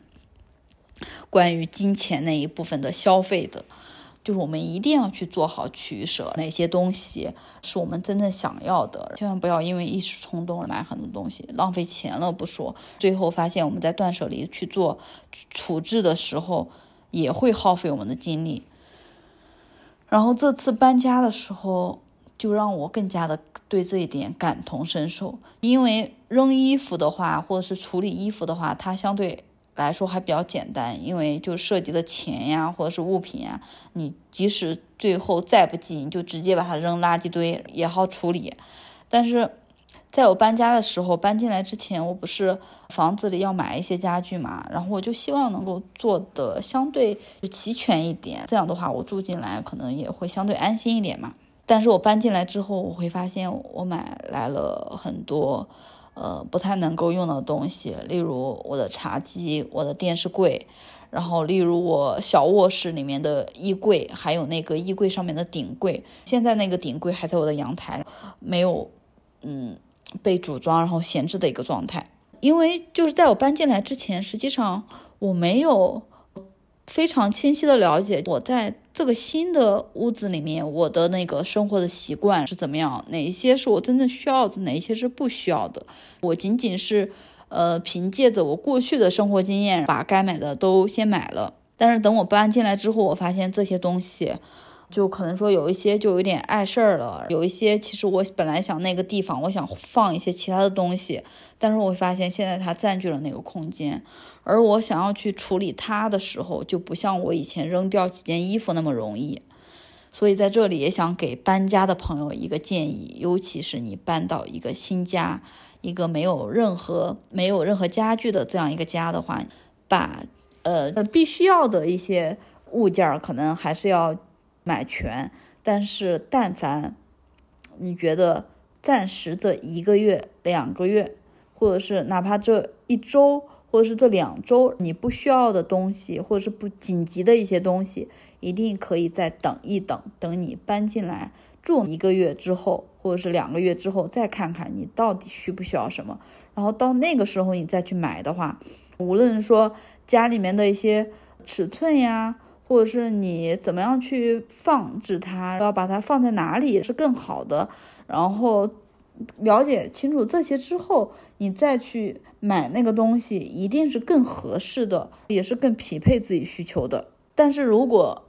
关于金钱那一部分的消费的。就是我们一定要去做好取舍，哪些东西是我们真正想要的，千万不要因为一时冲动买很多东西，浪费钱了不说，最后发现我们在断舍离去做处置的时候，也会耗费我们的精力。然后这次搬家的时候，就让我更加的对这一点感同身受，因为扔衣服的话，或者是处理衣服的话，它相对。来说还比较简单，因为就涉及的钱呀，或者是物品呀，你即使最后再不济，你就直接把它扔垃圾堆也好处理。但是在我搬家的时候，搬进来之前，我不是房子里要买一些家具嘛，然后我就希望能够做的相对齐全一点，这样的话我住进来可能也会相对安心一点嘛。但是我搬进来之后，我会发现我买来了很多。呃，不太能够用的东西，例如我的茶几、我的电视柜，然后例如我小卧室里面的衣柜，还有那个衣柜上面的顶柜。现在那个顶柜还在我的阳台，没有，嗯，被组装然后闲置的一个状态。因为就是在我搬进来之前，实际上我没有。非常清晰的了解我在这个新的屋子里面，我的那个生活的习惯是怎么样，哪一些是我真正需要的，哪一些是不需要的。我仅仅是，呃，凭借着我过去的生活经验，把该买的都先买了。但是等我搬进来之后，我发现这些东西。就可能说有一些就有点碍事儿了，有一些其实我本来想那个地方我想放一些其他的东西，但是我会发现现在它占据了那个空间，而我想要去处理它的时候，就不像我以前扔掉几件衣服那么容易。所以在这里也想给搬家的朋友一个建议，尤其是你搬到一个新家，一个没有任何没有任何家具的这样一个家的话，把呃必须要的一些物件可能还是要。买全，但是但凡你觉得暂时这一个月、两个月，或者是哪怕这一周，或者是这两周，你不需要的东西，或者是不紧急的一些东西，一定可以再等一等，等你搬进来住一个月之后，或者是两个月之后，再看看你到底需不需要什么，然后到那个时候你再去买的话，无论说家里面的一些尺寸呀。或者是你怎么样去放置它，要把它放在哪里是更好的。然后了解清楚这些之后，你再去买那个东西，一定是更合适的，也是更匹配自己需求的。但是如果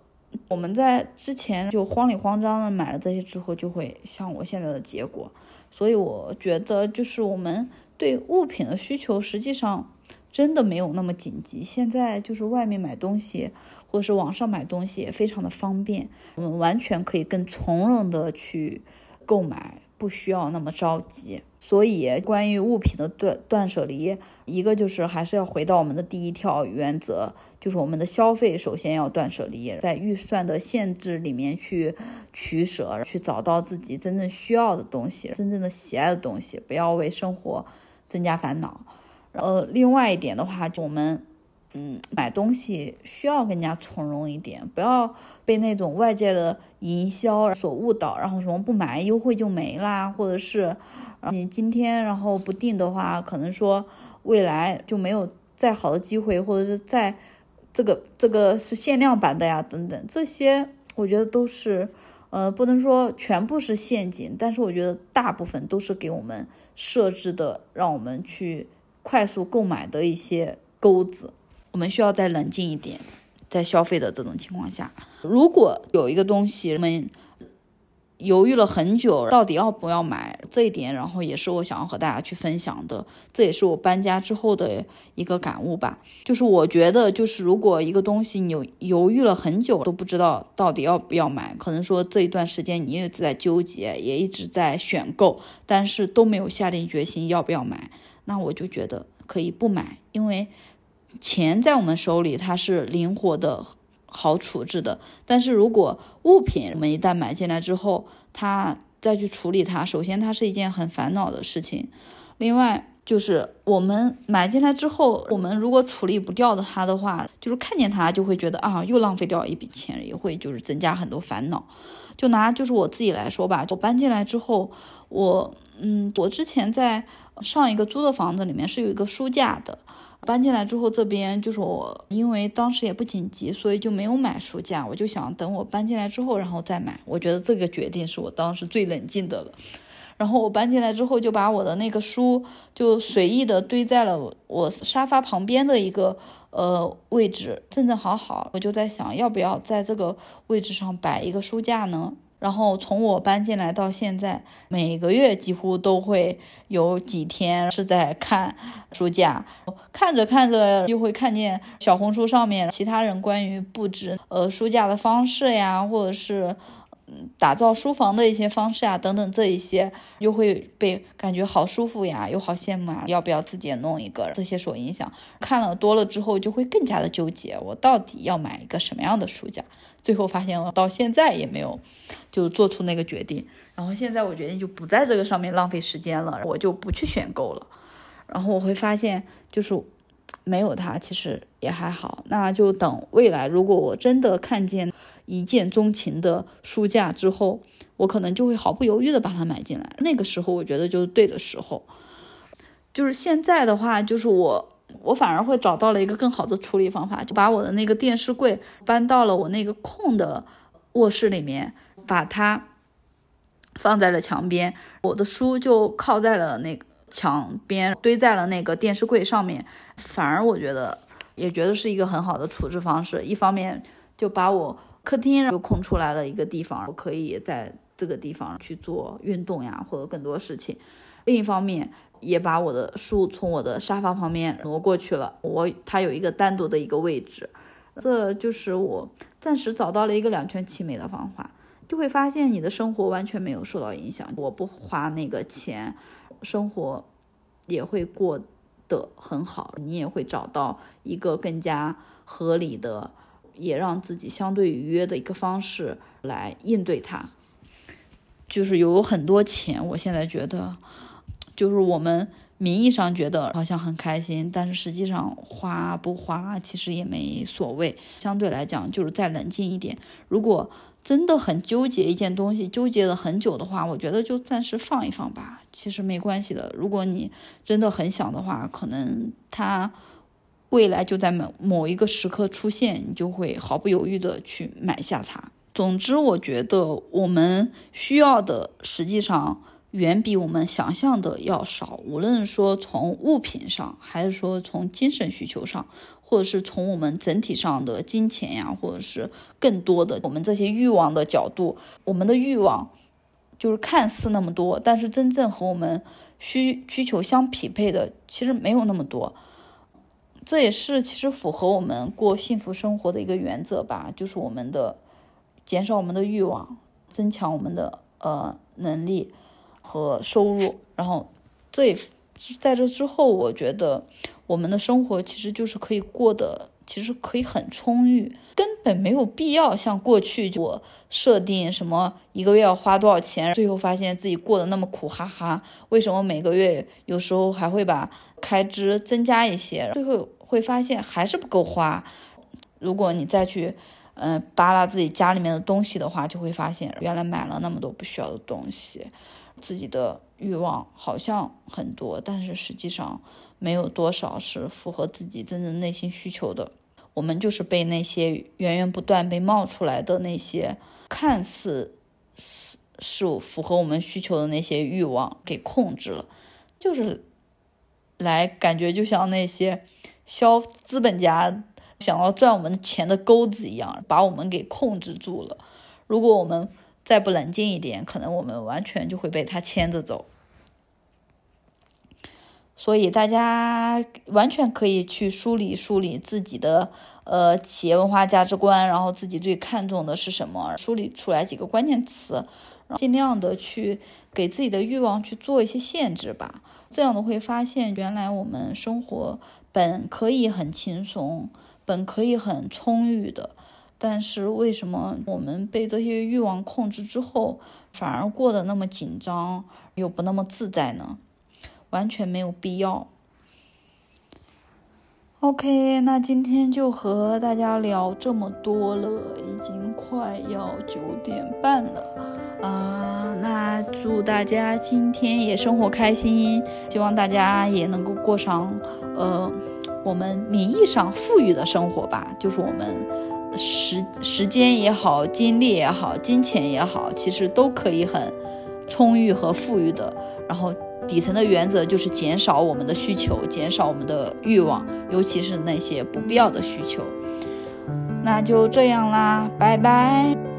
我们在之前就慌里慌张的买了这些之后，就会像我现在的结果。所以我觉得，就是我们对物品的需求，实际上真的没有那么紧急。现在就是外面买东西。或者是网上买东西也非常的方便，我们完全可以更从容的去购买，不需要那么着急。所以，关于物品的断断舍离，一个就是还是要回到我们的第一条原则，就是我们的消费首先要断舍离，在预算的限制里面去取舍，去找到自己真正需要的东西，真正的喜爱的东西，不要为生活增加烦恼。然后，另外一点的话，就我们。嗯，买东西需要更加从容一点，不要被那种外界的营销所误导，然后什么不买优惠就没啦，或者是你今天然后不定的话，可能说未来就没有再好的机会，或者是再这个这个是限量版的呀，等等，这些我觉得都是，呃，不能说全部是陷阱，但是我觉得大部分都是给我们设置的，让我们去快速购买的一些钩子。我们需要再冷静一点，在消费的这种情况下，如果有一个东西我们。犹豫了很久，到底要不要买这一点，然后也是我想要和大家去分享的。这也是我搬家之后的一个感悟吧。就是我觉得，就是如果一个东西你犹豫了很久都不知道到底要不要买，可能说这一段时间你一直在纠结，也一直在选购，但是都没有下定决心要不要买，那我就觉得可以不买，因为钱在我们手里，它是灵活的。好处置的，但是如果物品我们一旦买进来之后，它再去处理它，首先它是一件很烦恼的事情。另外就是我们买进来之后，我们如果处理不掉的它的话，就是看见它就会觉得啊，又浪费掉一笔钱，也会就是增加很多烦恼。就拿就是我自己来说吧，我搬进来之后，我嗯，我之前在上一个租的房子里面是有一个书架的。搬进来之后，这边就是我，因为当时也不紧急，所以就没有买书架。我就想等我搬进来之后，然后再买。我觉得这个决定是我当时最冷静的了。然后我搬进来之后，就把我的那个书就随意的堆在了我沙发旁边的一个呃位置，正正好好。我就在想，要不要在这个位置上摆一个书架呢？然后从我搬进来到现在，每个月几乎都会有几天是在看书架，看着看着就会看见小红书上面其他人关于布置呃书架的方式呀，或者是。打造书房的一些方式啊，等等，这一些又会被感觉好舒服呀，又好羡慕啊，要不要自己也弄一个？这些受影响，看了多了之后，就会更加的纠结，我到底要买一个什么样的书架？最后发现我到现在也没有就做出那个决定。然后现在我决定就不在这个上面浪费时间了，我就不去选购了。然后我会发现，就是没有它其实也还好。那就等未来，如果我真的看见。一见钟情的书架之后，我可能就会毫不犹豫的把它买进来。那个时候，我觉得就是对的时候。就是现在的话，就是我我反而会找到了一个更好的处理方法，就把我的那个电视柜搬到了我那个空的卧室里面，把它放在了墙边，我的书就靠在了那个墙边，堆在了那个电视柜上面。反而我觉得也觉得是一个很好的处置方式。一方面就把我。客厅又空出来了一个地方，我可以在这个地方去做运动呀，或者更多事情。另一方面，也把我的书从我的沙发旁边挪过去了，我它有一个单独的一个位置。这就是我暂时找到了一个两全其美的方法，就会发现你的生活完全没有受到影响。我不花那个钱，生活也会过得很好，你也会找到一个更加合理的。也让自己相对愉悦的一个方式来应对它，就是有很多钱。我现在觉得，就是我们名义上觉得好像很开心，但是实际上花不花其实也没所谓。相对来讲，就是再冷静一点。如果真的很纠结一件东西，纠结了很久的话，我觉得就暂时放一放吧，其实没关系的。如果你真的很想的话，可能它。未来就在某某一个时刻出现，你就会毫不犹豫的去买下它。总之，我觉得我们需要的实际上远比我们想象的要少。无论说从物品上，还是说从精神需求上，或者是从我们整体上的金钱呀，或者是更多的我们这些欲望的角度，我们的欲望就是看似那么多，但是真正和我们需需求相匹配的，其实没有那么多。这也是其实符合我们过幸福生活的一个原则吧，就是我们的减少我们的欲望，增强我们的呃能力和收入，然后这也在这之后，我觉得我们的生活其实就是可以过得，其实可以很充裕，根本没有必要像过去我设定什么一个月要花多少钱，最后发现自己过得那么苦哈哈，为什么每个月有时候还会把。开支增加一些，最后会发现还是不够花。如果你再去，嗯，扒拉自己家里面的东西的话，就会发现原来买了那么多不需要的东西。自己的欲望好像很多，但是实际上没有多少是符合自己真正内心需求的。我们就是被那些源源不断被冒出来的那些看似是是符合我们需求的那些欲望给控制了，就是来感觉就像那些消资本家想要赚我们钱的钩子一样，把我们给控制住了。如果我们再不冷静一点，可能我们完全就会被他牵着走。所以大家完全可以去梳理梳理自己的呃企业文化价值观，然后自己最看重的是什么，梳理出来几个关键词，尽量的去给自己的欲望去做一些限制吧。这样的会发现，原来我们生活本可以很轻松，本可以很充裕的，但是为什么我们被这些欲望控制之后，反而过得那么紧张，又不那么自在呢？完全没有必要。OK，那今天就和大家聊这么多了，已经快要九点半了啊！那祝大家今天也生活开心，希望大家也能够过上呃我们名义上富裕的生活吧。就是我们时时间也好，精力也好，金钱也好，其实都可以很充裕和富裕的。然后。底层的原则就是减少我们的需求，减少我们的欲望，尤其是那些不必要的需求。那就这样啦，拜拜。